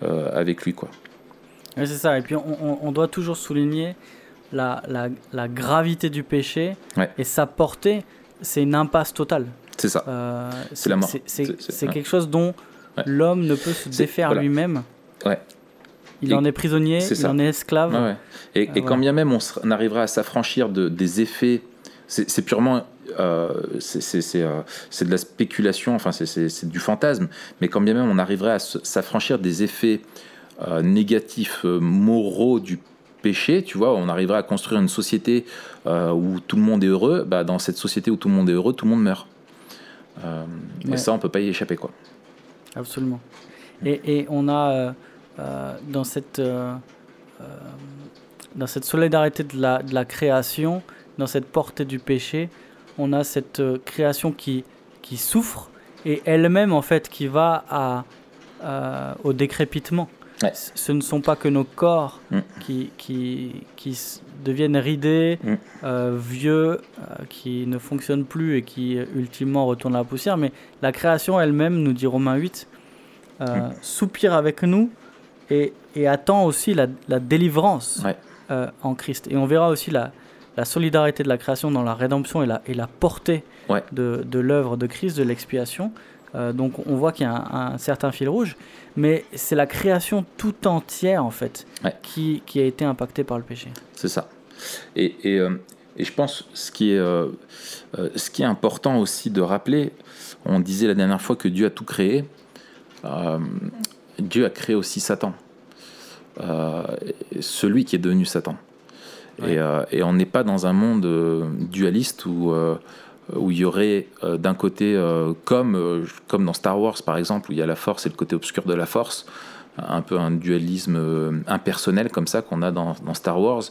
euh, avec lui. Quoi. c'est ça. Et puis, on, on, doit toujours souligner la, la, la gravité du péché et sa portée. C'est une impasse totale. C'est ça. Euh, c'est la mort. C'est quelque chose dont l'homme ne peut se défaire lui-même. Ouais. Il en est prisonnier, il en est esclave. Et, ah, quand bien même on, arrivera à s'affranchir de, des effets, c'est purement euh, euh, c'est de la spéculation, enfin c'est du fantasme, mais quand bien même on arriverait à s'affranchir des effets euh, négatifs moraux du péché, tu vois, on arriverait à construire une société où tout le monde est heureux, bah, dans cette société où tout le monde est heureux, tout le monde meurt. Et ça, on peut pas y échapper, quoi. Absolument. Et, et on a dans, cette, euh, euh, dans cette solidarité de la, de la création, dans cette portée du péché, on a cette création qui, qui souffre et elle-même en fait qui va à, au décrépitement. Ce ne sont pas que nos corps mm. qui, qui, qui, deviennent ridés, mm. vieux, qui ne fonctionnent plus et qui ultimement retournent à la poussière, mais la création elle-même, nous dit Romains 8, mm. soupire avec nous et, et attend aussi la, la délivrance euh, en Christ. Et on verra aussi la, la, solidarité de la création dans la rédemption et la, et la portée de, de l'œuvre de Christ, de l'expiation. Euh, donc on voit qu'il y a un, certain fil rouge, mais c'est la création tout entière en fait qui, qui, a été impactée par le péché. C'est ça. Et, et, euh, et, je pense ce qui est, ce qui est important aussi de rappeler, on disait la dernière fois que Dieu a tout créé. Dieu a créé aussi Satan, euh, celui qui est devenu Satan. Euh, et, on n'est pas dans un monde euh, dualiste où, où il y aurait d'un côté, comme, comme dans Star Wars par exemple, où il y a la force et le côté obscur de la force, un peu un dualisme impersonnel comme ça qu'on a dans, Star Wars,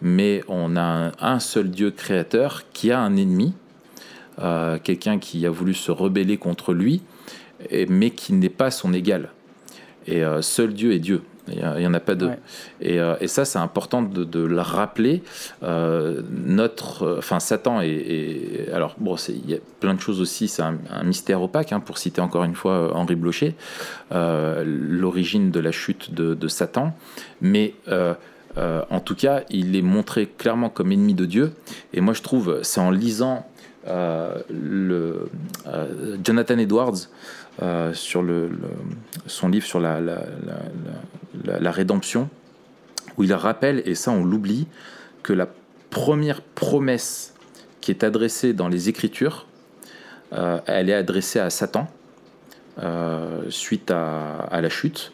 mais on a un, seul Dieu créateur qui a un ennemi, quelqu'un qui a voulu se rebeller contre lui, mais qui n'est pas son égal. Et euh, seul Dieu est Dieu. Il n'y en a pas deux. Et, euh, et, ça, c'est important de, de, le rappeler. Euh, notre, enfin, Satan est, alors bon, il y a plein de choses aussi. C'est un, mystère opaque, hein, pour citer encore une fois Henri Blocher, l'origine de la chute de, de Satan. Mais en tout cas, il est montré clairement comme ennemi de Dieu. Et moi, je trouve, c'est en lisant le Jonathan Edwards. Euh, sur le, son livre sur la, la, la, rédemption, où il rappelle, et ça on l'oublie, que la première promesse qui est adressée dans les Écritures, euh, elle est adressée à Satan euh, suite à, la chute,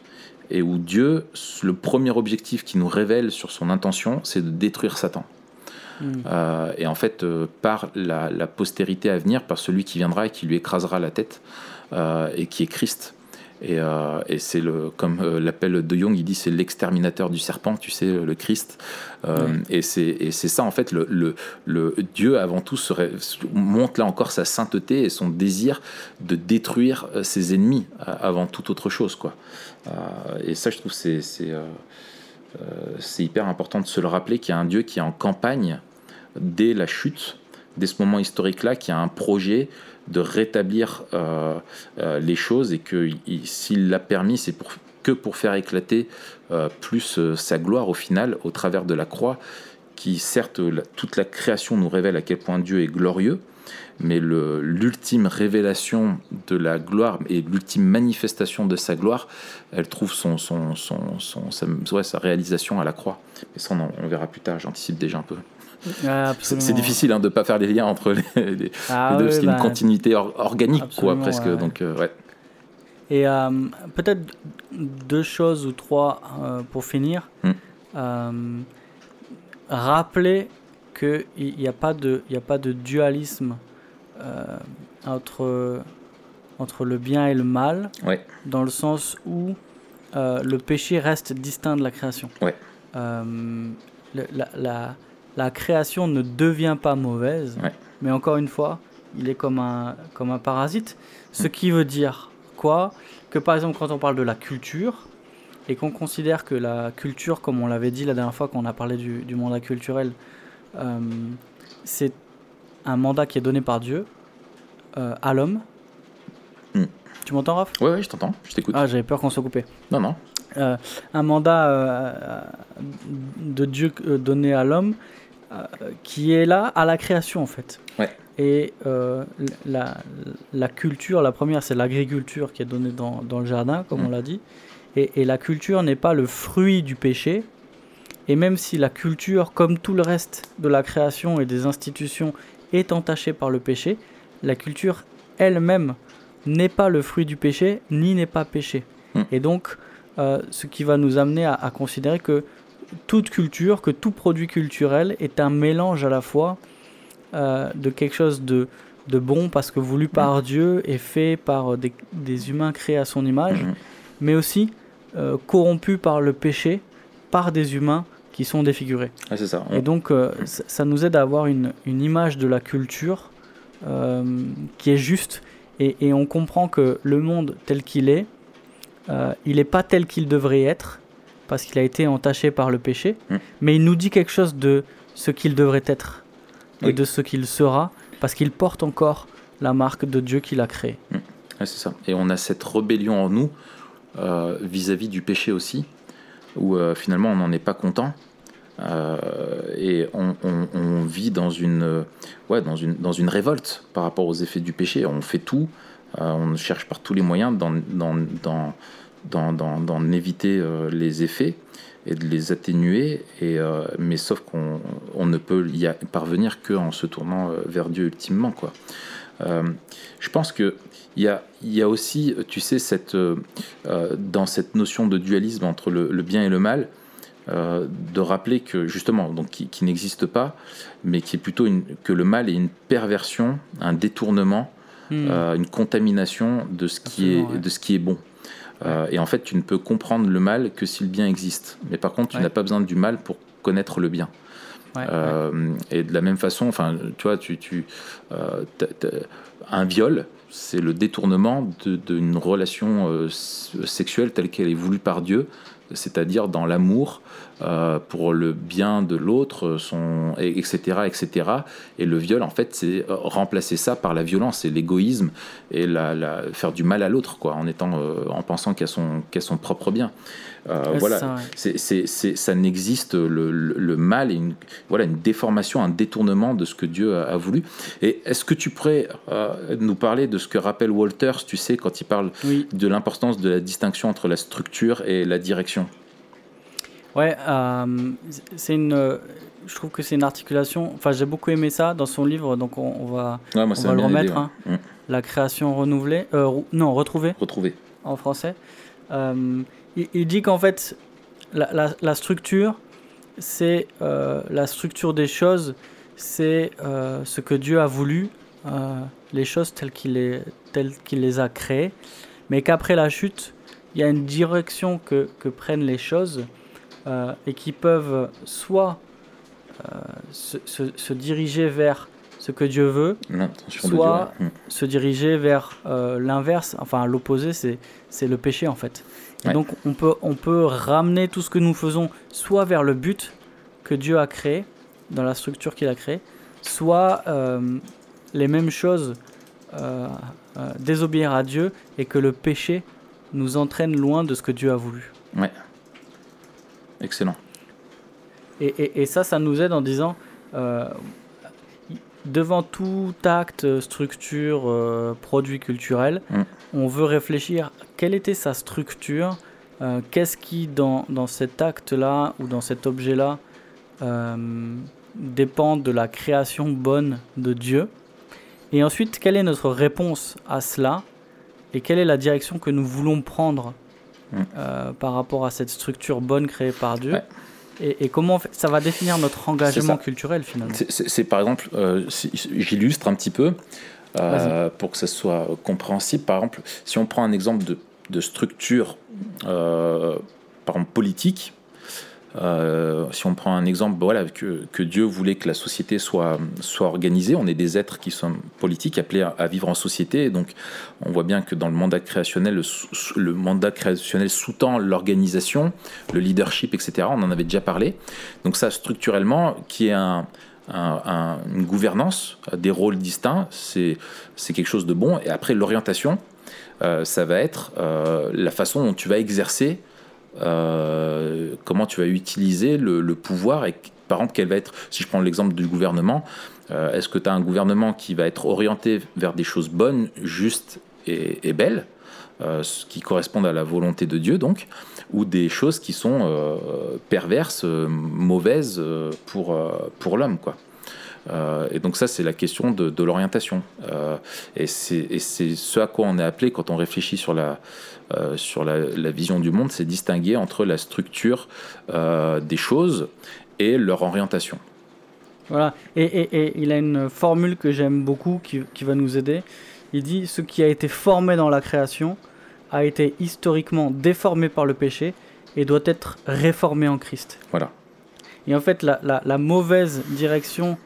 et où Dieu, le premier objectif qui nous révèle sur son intention, c'est de détruire Satan. Hmm. Euh, et en fait, par la, la, postérité à venir, par celui qui viendra et qui lui écrasera la tête, et qui est Christ. Euh, et, c'est le, comme euh, l'appelle de Jung, il dit c'est l'exterminateur du serpent, tu sais, le Christ. Euh, et c'est ça, en fait, le, le, le, Dieu avant tout montre là encore sa sainteté et son désir de détruire ses ennemis avant toute autre chose. Quoi. et ça, je trouve, c'est c'est hyper important de se le rappeler qu'il y a un Dieu qui est en campagne dès la chute, dès ce moment historique-là, qui a un projet de rétablir euh, euh, les choses et que s'il l'a permis, c'est pour, que pour faire éclater euh, plus sa gloire au final au travers de la croix, qui certes toute la création nous révèle à quel point Dieu est glorieux, mais l'ultime révélation de la gloire et l'ultime manifestation de sa gloire, elle trouve son, son, son, sa, sa, réalisation à la croix. Mais ça, on verra plus tard, j'anticipe déjà un peu c'est difficile hein, de ne pas faire les liens entre les, ah deux, parce qu'il y a une bah, continuité organique, quoi, presque. Donc, euh, ouais. Et euh, peut-être deux choses ou trois euh, pour finir. Hmm. rappeler qu'il n'y a, pas de, a pas de dualisme entre, entre le bien et le mal, dans le sens où le péché reste distinct de la création. Ouais. la, la la création ne devient pas mauvaise, mais encore une fois, il est comme un, comme un parasite. Ce qui veut dire quoi? Que par exemple, quand on parle de la culture, et qu'on considère que la culture, comme on l'avait dit la dernière fois qu'on a parlé du, mandat culturel, euh, c'est un mandat qui est donné par Dieu euh, à l'homme. Mm. Tu m'entends, Raph? Oui, ouais, je t'entends, je t'écoute. Ah, j'avais peur qu'on soit coupé. Non, non. Euh, un mandat de Dieu donné à l'homme qui est là à la création en fait. Et euh, la, la, culture, la première c'est l'agriculture qui est donnée dans, dans, le jardin, comme on mm. l'a dit. Et, et, la culture n'est pas le fruit du péché. Et même si la culture, comme tout le reste de la création et des institutions, est entachée par le péché, la culture elle-même n'est pas le fruit du péché, ni n'est pas péché. Mm. Et donc, euh, ce qui va nous amener à, à considérer que toute culture, que tout produit culturel est un mélange à la fois euh, de quelque chose de, de, bon parce que voulu par mm. Dieu et fait par des, des, humains créés à son image, mm. mais aussi euh, corrompu par le péché, par des humains qui sont défigurés. c'est ça. Et donc euh, ça nous aide à avoir une, une image de la culture qui est juste et, et, on comprend que le monde tel qu'il est, il n'est pas tel qu'il devrait être parce qu'il a été entaché par le péché, hmm. mais il nous dit quelque chose de ce qu'il devrait être et de ce qu'il sera, parce qu'il porte encore la marque de Dieu qu'il a créé. Hmm. c'est ça. Et on a cette rébellion en nous euh, vis-à-vis du péché aussi, où euh, finalement on n'en est pas content. Euh, et on, vit dans une, ouais, dans, une, dans une révolte par rapport aux effets du péché. On fait tout, on cherche par tous les moyens dans, dans, dans d'en éviter euh, les effets et de les atténuer, et, euh, mais sauf qu'on on ne peut y parvenir qu'en se tournant euh, vers Dieu ultimement. Quoi. je pense qu'il y a, y a aussi, tu sais, cette, dans cette notion de dualisme entre le, bien et le mal, de rappeler que justement, donc qui, n'existe pas, mais qui est plutôt une, que le mal est une perversion, un détournement, hmm. une contamination de ce, qui est, de ce qui est bon. Euh, et en fait, tu ne peux comprendre le mal que si le bien existe. Mais par contre, tu n'as pas besoin du mal pour connaître le bien. Euh, et de la même façon, enfin, tu vois, tu, tu euh, un viol, c'est le détournement d'une relation sexuelle telle qu'elle est voulue par Dieu, c'est-à-dire dans l'amour, euh, pour le bien de l'autre, etc., etc. Et le viol, en fait, c'est euh, remplacer ça par la violence et l'égoïsme et la, faire du mal à l'autre, quoi, en étant, euh, en pensant qu'elle son, son propre bien. voilà, c'est, ça n'existe le, le, mal et une, voilà, une déformation, un détournement de ce que Dieu a, voulu. Et est-ce que tu pourrais nous parler de ce que rappelle Walters, tu sais, quand il parle de l'importance de la distinction entre la structure et la direction? Ouais, euh, c'est une. Je trouve que c'est une articulation. Enfin, j'ai beaucoup aimé ça dans son livre, donc on, va, Ouais, on va le remettre. hein. Mm. La création renouvelée. euh, non, retrouvée Retrouver. en français. Euh, il, il dit qu'en fait, la, la- la structure, c'est euh, la structure des choses, c'est euh, ce que Dieu a voulu, euh, les choses telles qu'il les, telles qu'il les a créées, mais qu'après la chute, il y a une direction que, que prennent les choses euh, et qui peuvent soit euh, se, se- se diriger vers ce que Dieu veut, Soit- Dieu. Mm. se diriger vers euh, l'inverse, enfin l'opposé, c'est le péché en fait. Et Ouais. donc on peut, on peut ramener tout ce que nous faisons soit vers le but que Dieu a créé, dans la structure qu'il a créée, soit les mêmes choses, désobéir à Dieu et que le péché nous entraîne loin de ce que Dieu a voulu. Excellent. Et, et- et ça, ça nous aide en disant, euh, devant tout acte, structure, euh, produit culturel, Mm. on veut réfléchir quelle était sa structure, euh, qu'est-ce qui dans, dans cet acte-là ou dans cet objet-là dépend de la création bonne de Dieu? Et ensuite, quelle est notre réponse à cela? Et quelle est la direction que nous voulons prendre Euh, par rapport à cette structure bonne créée par Dieu Ouais. et, et comment fait- ça va définir notre engagement culturel finalement. C'est- par exemple, euh, si- j'illustre un petit peu euh, pour que ça soit compréhensible. Par exemple, si on prend un exemple de, de structure, par exemple politique, euh, si on prend un exemple, voilà, que, Dieu voulait que la société soit, organisée, on est des êtres qui sont politiques, appelés à, vivre en société, donc on voit bien que dans le mandat créationnel, le, mandat créationnel sous-tend l'organisation, le leadership, etc. On en avait déjà parlé. Donc ça, structurellement, qui est un, un- un- une gouvernance, des rôles distincts, c'est c'est quelque chose de bon. Et après, l'orientation, euh, ça va être euh, la façon dont tu vas exercer, euh, comment tu vas utiliser le, pouvoir et par exemple, quelle va être, si je prends l'exemple du gouvernement, euh, est-ce que tu as un gouvernement qui va être orienté vers des choses bonnes, justes et, belles, euh, qui correspondent à la volonté de Dieu, donc, ou des choses qui sont euh, perverses, mauvaises pour, pour l'homme, quoi. Et donc ça, c'est la question de, l'orientation. Et c'est ce à quoi on est appelé quand on réfléchit sur la, euh, sur la, la vision du monde, c'est distinguer entre la structure euh, des choses et leur orientation. Voilà. Et, et- et il a une formule que j'aime beaucoup qui, qui va nous aider. Il dit ce qui a été formé dans la création a été historiquement déformé par le péché et doit être réformé en Christ. Voilà. Et en fait, la, la- la mauvaise direction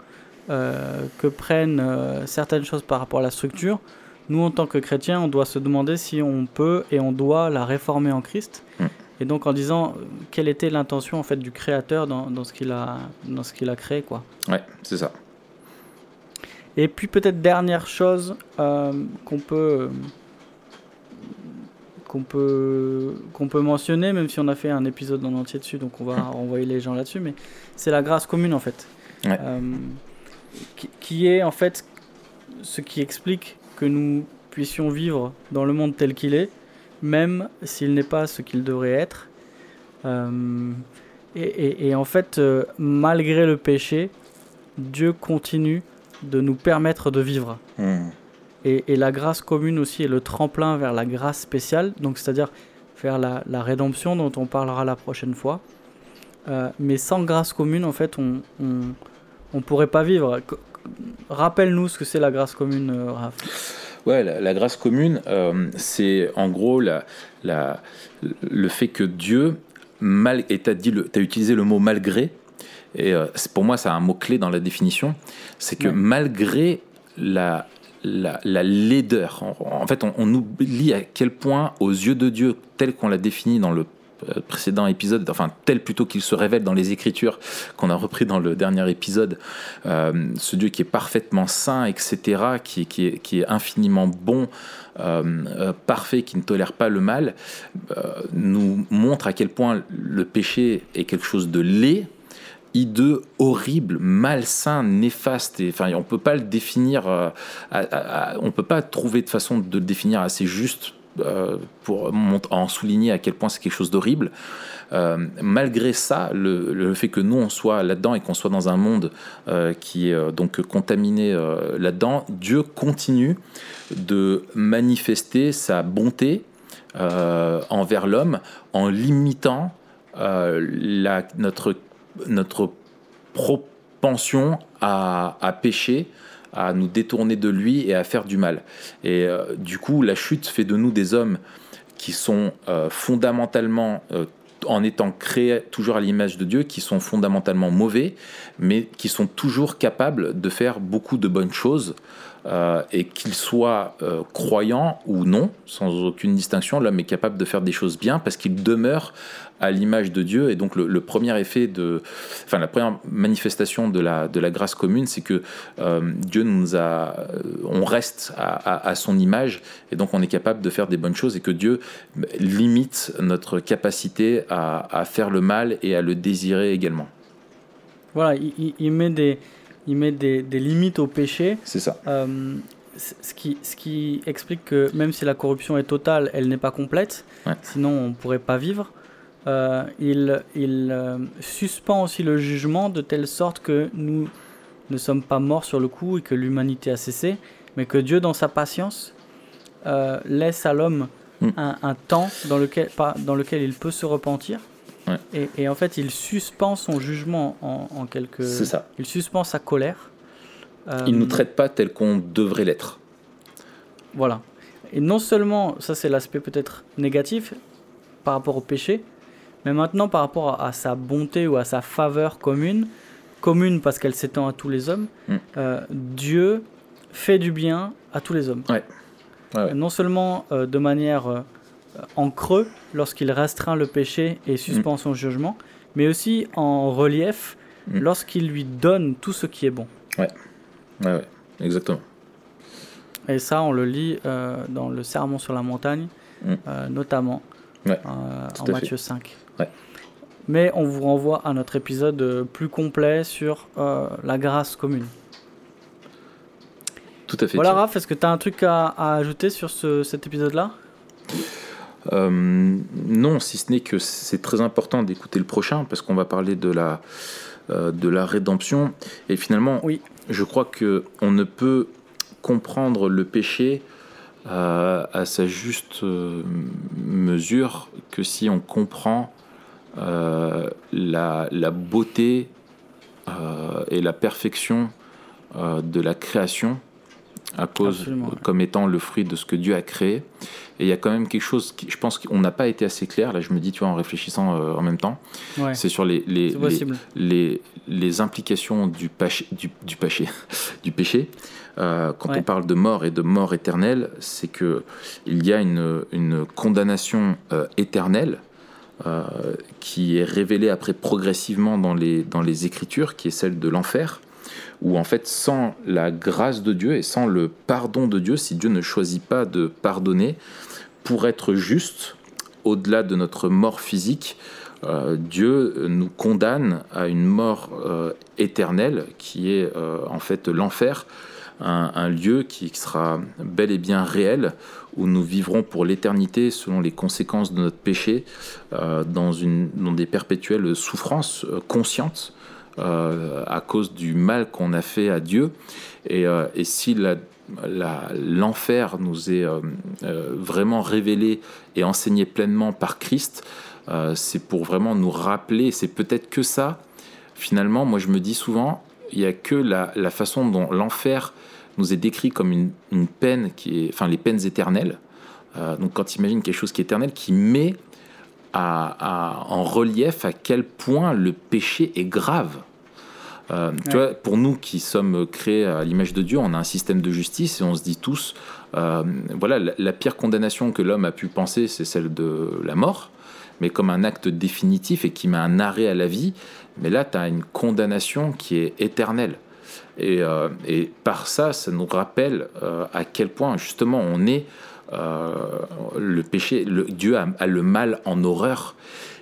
euh, que prennent euh, certaines choses par rapport à la structure, nous, en tant que chrétiens, on doit se demander si on peut et on doit la réformer en Christ. Mm. Et donc en disant quelle était l'intention en fait du créateur dans, dans ce qu'il a dans ce qu'il a créé quoi. Ouais, c'est ça. Et puis peut-être dernière chose euh, qu'on peut qu'on peut qu'on peut mentionner, même si on a fait un épisode en entier dessus, donc on va renvoyer les gens là-dessus, mais c'est la grâce commune en fait, Ouais. Euh, qui, qui est en fait ce qui explique que nous puissions vivre dans le monde tel qu'il est, même s'il n'est pas ce qu'il devrait être. Euh, et, et- et en fait, euh, malgré le péché, Dieu continue de nous permettre de vivre. Hmm. Et, et la grâce commune aussi est le tremplin vers la grâce spéciale, donc c'est-à-dire vers la, la rédemption dont on parlera la prochaine fois. Euh, mais sans grâce commune, en fait, on on pourrait pas vivre. Rappelle-nous ce que c'est la grâce commune, euh, Raph. Ouais, la, la grâce commune, euh, c'est en gros la, la, le fait que Dieu, mal, et tu as, utilisé le mot malgré, et euh, pour moi, c'est un mot-clé dans la définition, c'est que Ouais. malgré la, la, la laideur, en, fait, on, on oublie à quel point, aux yeux de Dieu, tel qu'on l'a défini dans le précédent épisode, enfin tel plutôt qu'il se révèle dans les Écritures qu'on a repris dans le dernier épisode, euh, ce Dieu qui est parfaitement saint, etc., qui, est- qui, est, infiniment bon, euh, euh, parfait, qui ne tolère pas le mal, euh, nous montre à quel point le péché est quelque chose de laid, hideux, horrible, malsain, néfaste. Et, enfin, on peut pas le définir, euh, à- à- on peut pas trouver de façon de le définir assez juste pour en souligner à quel point c'est quelque chose d'horrible. malgré ça, le, fait que nous on soit là-dedans et qu'on soit dans un monde qui est donc contaminé là-dedans, Dieu continue de manifester sa bonté envers l'homme en limitant notre, notre propension à, pécher, à nous détourner de lui et à faire du mal. Et euh, du coup, la chute fait de nous des hommes qui sont euh, fondamentalement, euh, en étant créés toujours à l'image de Dieu, qui sont fondamentalement mauvais, mais qui sont toujours capables de faire beaucoup de bonnes choses. Et qu'ils soient croyants ou non, sans aucune distinction, l'homme est capable de faire des choses bien parce qu'il demeure à l'image de Dieu. Et donc le, premier effet de, enfin la première manifestation de la, de la grâce commune, c'est que euh, Dieu nous a, euh, on reste à, son image et donc on est capable de faire des bonnes choses et que Dieu limite notre capacité à, faire le mal et à le désirer également. Voilà, il, met des, il met des, des limites au péché. C'est ça. Euh, ce qui, ce qui explique que même si la corruption est totale, elle n'est pas complète. Sinon, on ne pourrait pas vivre. Euh, il, il euh, suspend aussi le jugement de telle sorte que nous ne sommes pas morts sur le coup et que l'humanité a cessé, mais que Dieu, dans sa patience, euh, laisse à l'homme mm. un, temps dans lequel, dans lequel il peut se repentir. Et, et, en fait, il suspend son jugement en, en quelque. C'est ça. Il suspend sa colère. il ne nous traite pas tel qu'on devrait l'être. Voilà. Et non seulement, ça c'est l'aspect peut-être négatif par rapport au péché, mais maintenant, par rapport à, sa bonté ou à sa faveur commune, commune parce qu'elle s'étend à tous les hommes, mm. euh, Dieu fait du bien à tous les hommes. Non seulement euh, de manière euh, en creux, lorsqu'il restreint le péché et suspend mm. son jugement, mais aussi en relief, mm. lorsqu'il lui donne tout ce qui est bon. Ouais, ouais, ouais. exactement. Et ça, on le lit dans le Sermon sur la montagne, notamment en Matthieu 5. Mais on vous renvoie à notre épisode euh, plus complet sur euh, la grâce commune. Tout à fait. Voilà, Raph, est-ce que tu as un truc à, ajouter sur cet épisode-là? Euh, Non, si ce n'est que c'est très important d'écouter le prochain parce qu'on va parler de la, de la rédemption. Et finalement, oui. je crois qu'on ne peut comprendre le péché à sa juste mesure que si on comprend euh, la, la, beauté euh, et la perfection euh, de la création à cause comme étant le fruit de ce que Dieu a créé. Et il y a quand même quelque chose qui, je pense qu'on n'a pas été assez clair. Là, je me dis, tu vois, en réfléchissant en même temps, c'est sur les les, les, les, implications du, péché, du, du, du péché. quand on parle de mort et de mort éternelle, c'est que il y a une, une condamnation éternelle euh, qui est révélée après progressivement dans les, dans les Écritures, qui est celle de l'enfer, où en fait sans la grâce de Dieu et sans le pardon de Dieu, si Dieu ne choisit pas de pardonner, pour être juste, au-delà de notre mort physique, euh, Dieu nous condamne à une mort euh, éternelle qui est en fait l'enfer, un, lieu qui sera bel et bien réel, où nous vivrons pour l'éternité selon les conséquences de notre péché, euh, dans, des perpétuelles souffrances euh, conscientes euh, à cause du mal qu'on a fait à Dieu. Et, et si l'enfer nous est vraiment révélé et enseigné pleinement par Christ, c'est pour vraiment nous rappeler, c'est peut-être que ça, finalement, moi je me dis souvent, il n'y a que la, façon dont l'enfer nous est décrit comme une, peine qui est, enfin les peines éternelles. Euh, donc quand tu imagines quelque chose qui est éternel, qui met à, en relief à quel point le péché est grave. Euh, tu vois, pour nous qui sommes créés à l'image de Dieu, on a un système de justice et on se dit tous, euh, voilà, la, la, pire condamnation que l'homme a pu penser, c'est celle de la mort, mais comme un acte définitif et qui met un arrêt à la vie. Mais là, tu as une condamnation qui est éternelle. Euh, et, par ça, ça nous rappelle euh, à quel point justement on est euh, le péché, le, Dieu a, le mal en horreur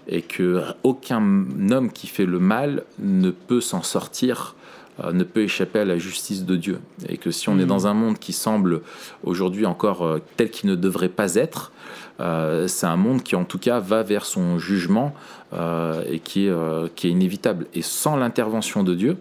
et que aucun homme qui fait le mal ne peut s'en sortir euh, ne peut échapper à la justice de Dieu. Et que si on est Mhm. dans un monde qui semble aujourd'hui encore euh, tel qu'il ne devrait pas être, euh, c'est un monde qui en tout cas va vers son jugement euh, et qui est, euh, qui est inévitable. Et sans l'intervention de Dieu,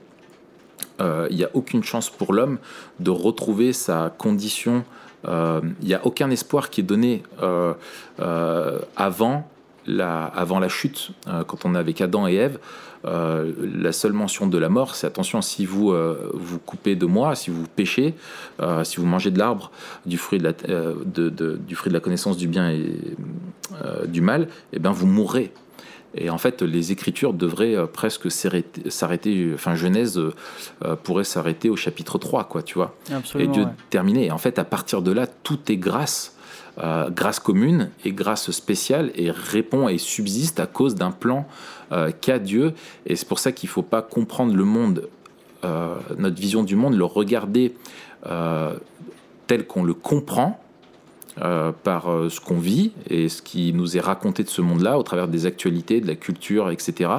euh, il n'y a aucune chance pour l'homme de retrouver sa condition. Euh, Il n'y a aucun espoir qui est donné euh, euh, avant, la, avant la chute, euh, quand on est avec Adam et Ève. euh, la seule mention de la mort, c'est attention, si vous euh, vous coupez de moi, si vous péchez, euh, si vous mangez de l'arbre, du fruit de, la, euh, connaissance du bien et euh, du mal, eh ben vous mourrez. Et en fait, les Écritures devraient euh, presque s'arrêter, enfin Genèse euh, pourrait s'arrêter au chapitre 3, quoi, tu vois. Et Absolument. Dieu ouais. terminé. Et en fait, à partir de là, tout est grâce, euh, grâce commune et grâce spéciale, et répond et subsiste à cause d'un plan euh, qu'a Dieu. Et c'est pour ça qu'il ne faut pas comprendre le monde, notre vision du monde, le regarder tel qu'on le comprend. Euh, par euh, ce qu'on vit et ce qui nous est raconté de ce monde-là au travers des actualités, de la culture, etc.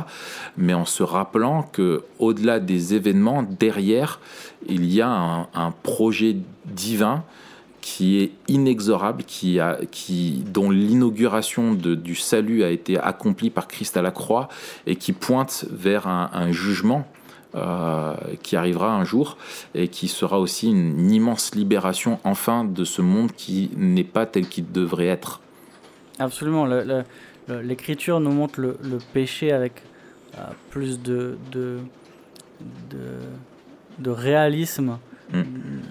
Mais en se rappelant que au-delà des événements, derrière, il y a un, projet divin qui est inexorable, qui a, qui, dont l'inauguration du salut a été accomplie par Christ à la croix et qui pointe vers un jugement euh, qui arrivera un jour et qui sera aussi une, immense libération enfin de ce monde qui n'est pas tel qu'il devrait être. Absolument. L'écriture nous montre le, le péché avec euh, plus de, de, de, de réalisme, Mm.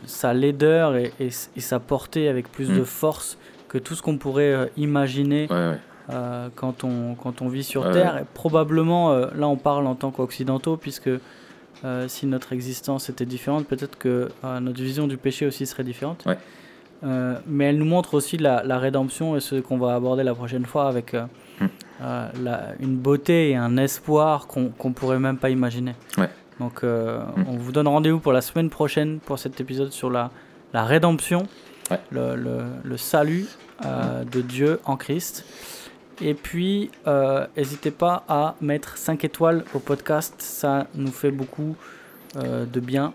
sa laideur et, et, et sa portée avec plus de force que tout ce qu'on pourrait euh, imaginer Ouais, ouais. euh, quand, on, quand on vit sur Terre. Et probablement, euh, là on parle en tant qu'occidentaux, puisque euh, si notre existence était différente, peut-être que euh, notre vision du péché aussi serait différente. Ouais. Euh, mais elle nous montre aussi la, la rédemption et ce qu'on va aborder la prochaine fois avec euh, Mm. euh, la- une beauté et un espoir qu'on qu'on pourrait même pas imaginer. Ouais. Donc euh, Mm. on vous donne rendez-vous pour la semaine prochaine pour cet épisode sur la, la rédemption, Ouais. le, le- le salut euh, de Dieu en Christ. Et puis, euh, n'hésitez pas à mettre 5 étoiles au podcast, ça nous fait beaucoup euh, de bien.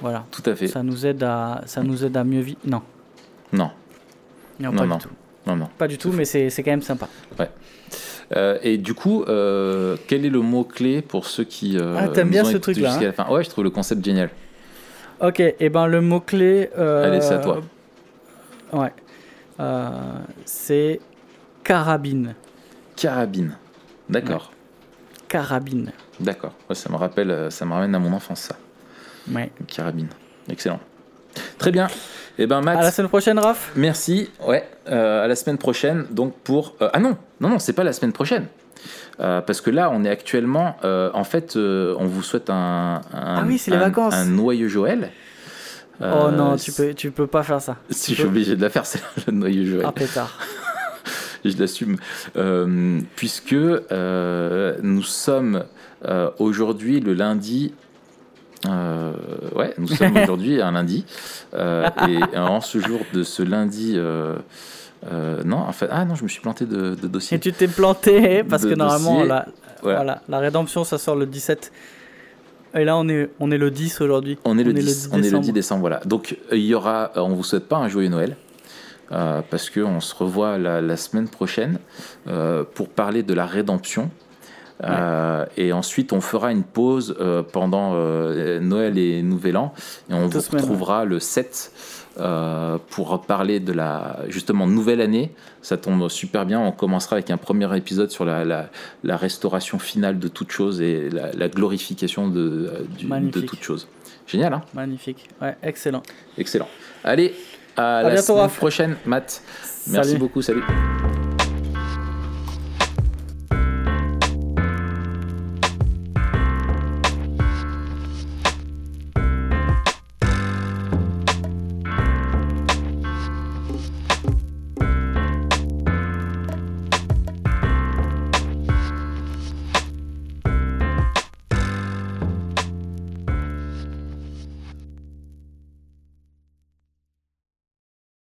Voilà, Tout à fait. ça nous aide à, ça nous aide à mieux vivre. Non, Non, non, Non, pas non. du tout. non, non. Pas du tout, mais c'est quand même sympa. Euh, et du coup, euh, quel est le mot-clé pour ceux qui. euh, Ah, t'aimes bien ce truc-là, fin? Ouais, je trouve le concept génial. Ok, et ben le mot-clé. Allez, c'est à toi. Ouais. C'est carabine. Carabine. D'accord, Carabine. d'accord. Ouais, ça me rappelle, euh, ça me ramène à mon enfance, ça. Ouais. Carabine. Excellent. Très bien. Eh ben, Matt. À la semaine prochaine, Raph. Merci. Ouais. euh, à la semaine prochaine. Donc pour. euh, ah non, non, non, c'est pas la semaine prochaine. Euh, parce que là, on est actuellement. en fait, on vous souhaite un. un- Ah oui, c'est les vacances. Un noyeux Joël. oh non, tu peux, tu peux pas faire ça. Si je suis obligé de la faire, c'est le noyeux Joël. Ah, pétard. Et je l'assume. Euh, puisque euh, nous sommes euh, aujourd'hui le lundi. ouais, nous sommes aujourd'hui un lundi. Et en ce jour de ce lundi. non, en fait, ah non, je me suis planté de, de dossier. Et tu t'es planté parce De que normalement, la, Voilà. voilà, la rédemption, ça sort le 17. Et là, on est, on est le 10 aujourd'hui. On est le 10, on est le 10 décembre. décembre, voilà. Donc il y aura, on vous souhaite pas un joyeux Noël. Euh, parce qu'on se revoit la, la semaine prochaine euh, pour parler de la rédemption. Euh, et ensuite, on fera une pause pendant Noël et Nouvel An. Et on Deux vous semaines, retrouvera le 7 euh, pour parler de la justement nouvelle année. Ça tombe super bien. On commencera avec un premier épisode sur la, la, la restauration finale de toute chose et la, la glorification de, du- de toute chose. Génial, hein? Magnifique. Ouais, excellent. Excellent. Allez, à, la bientôt, semaine Raph. prochaine, Matt. Merci Salut. beaucoup, salut.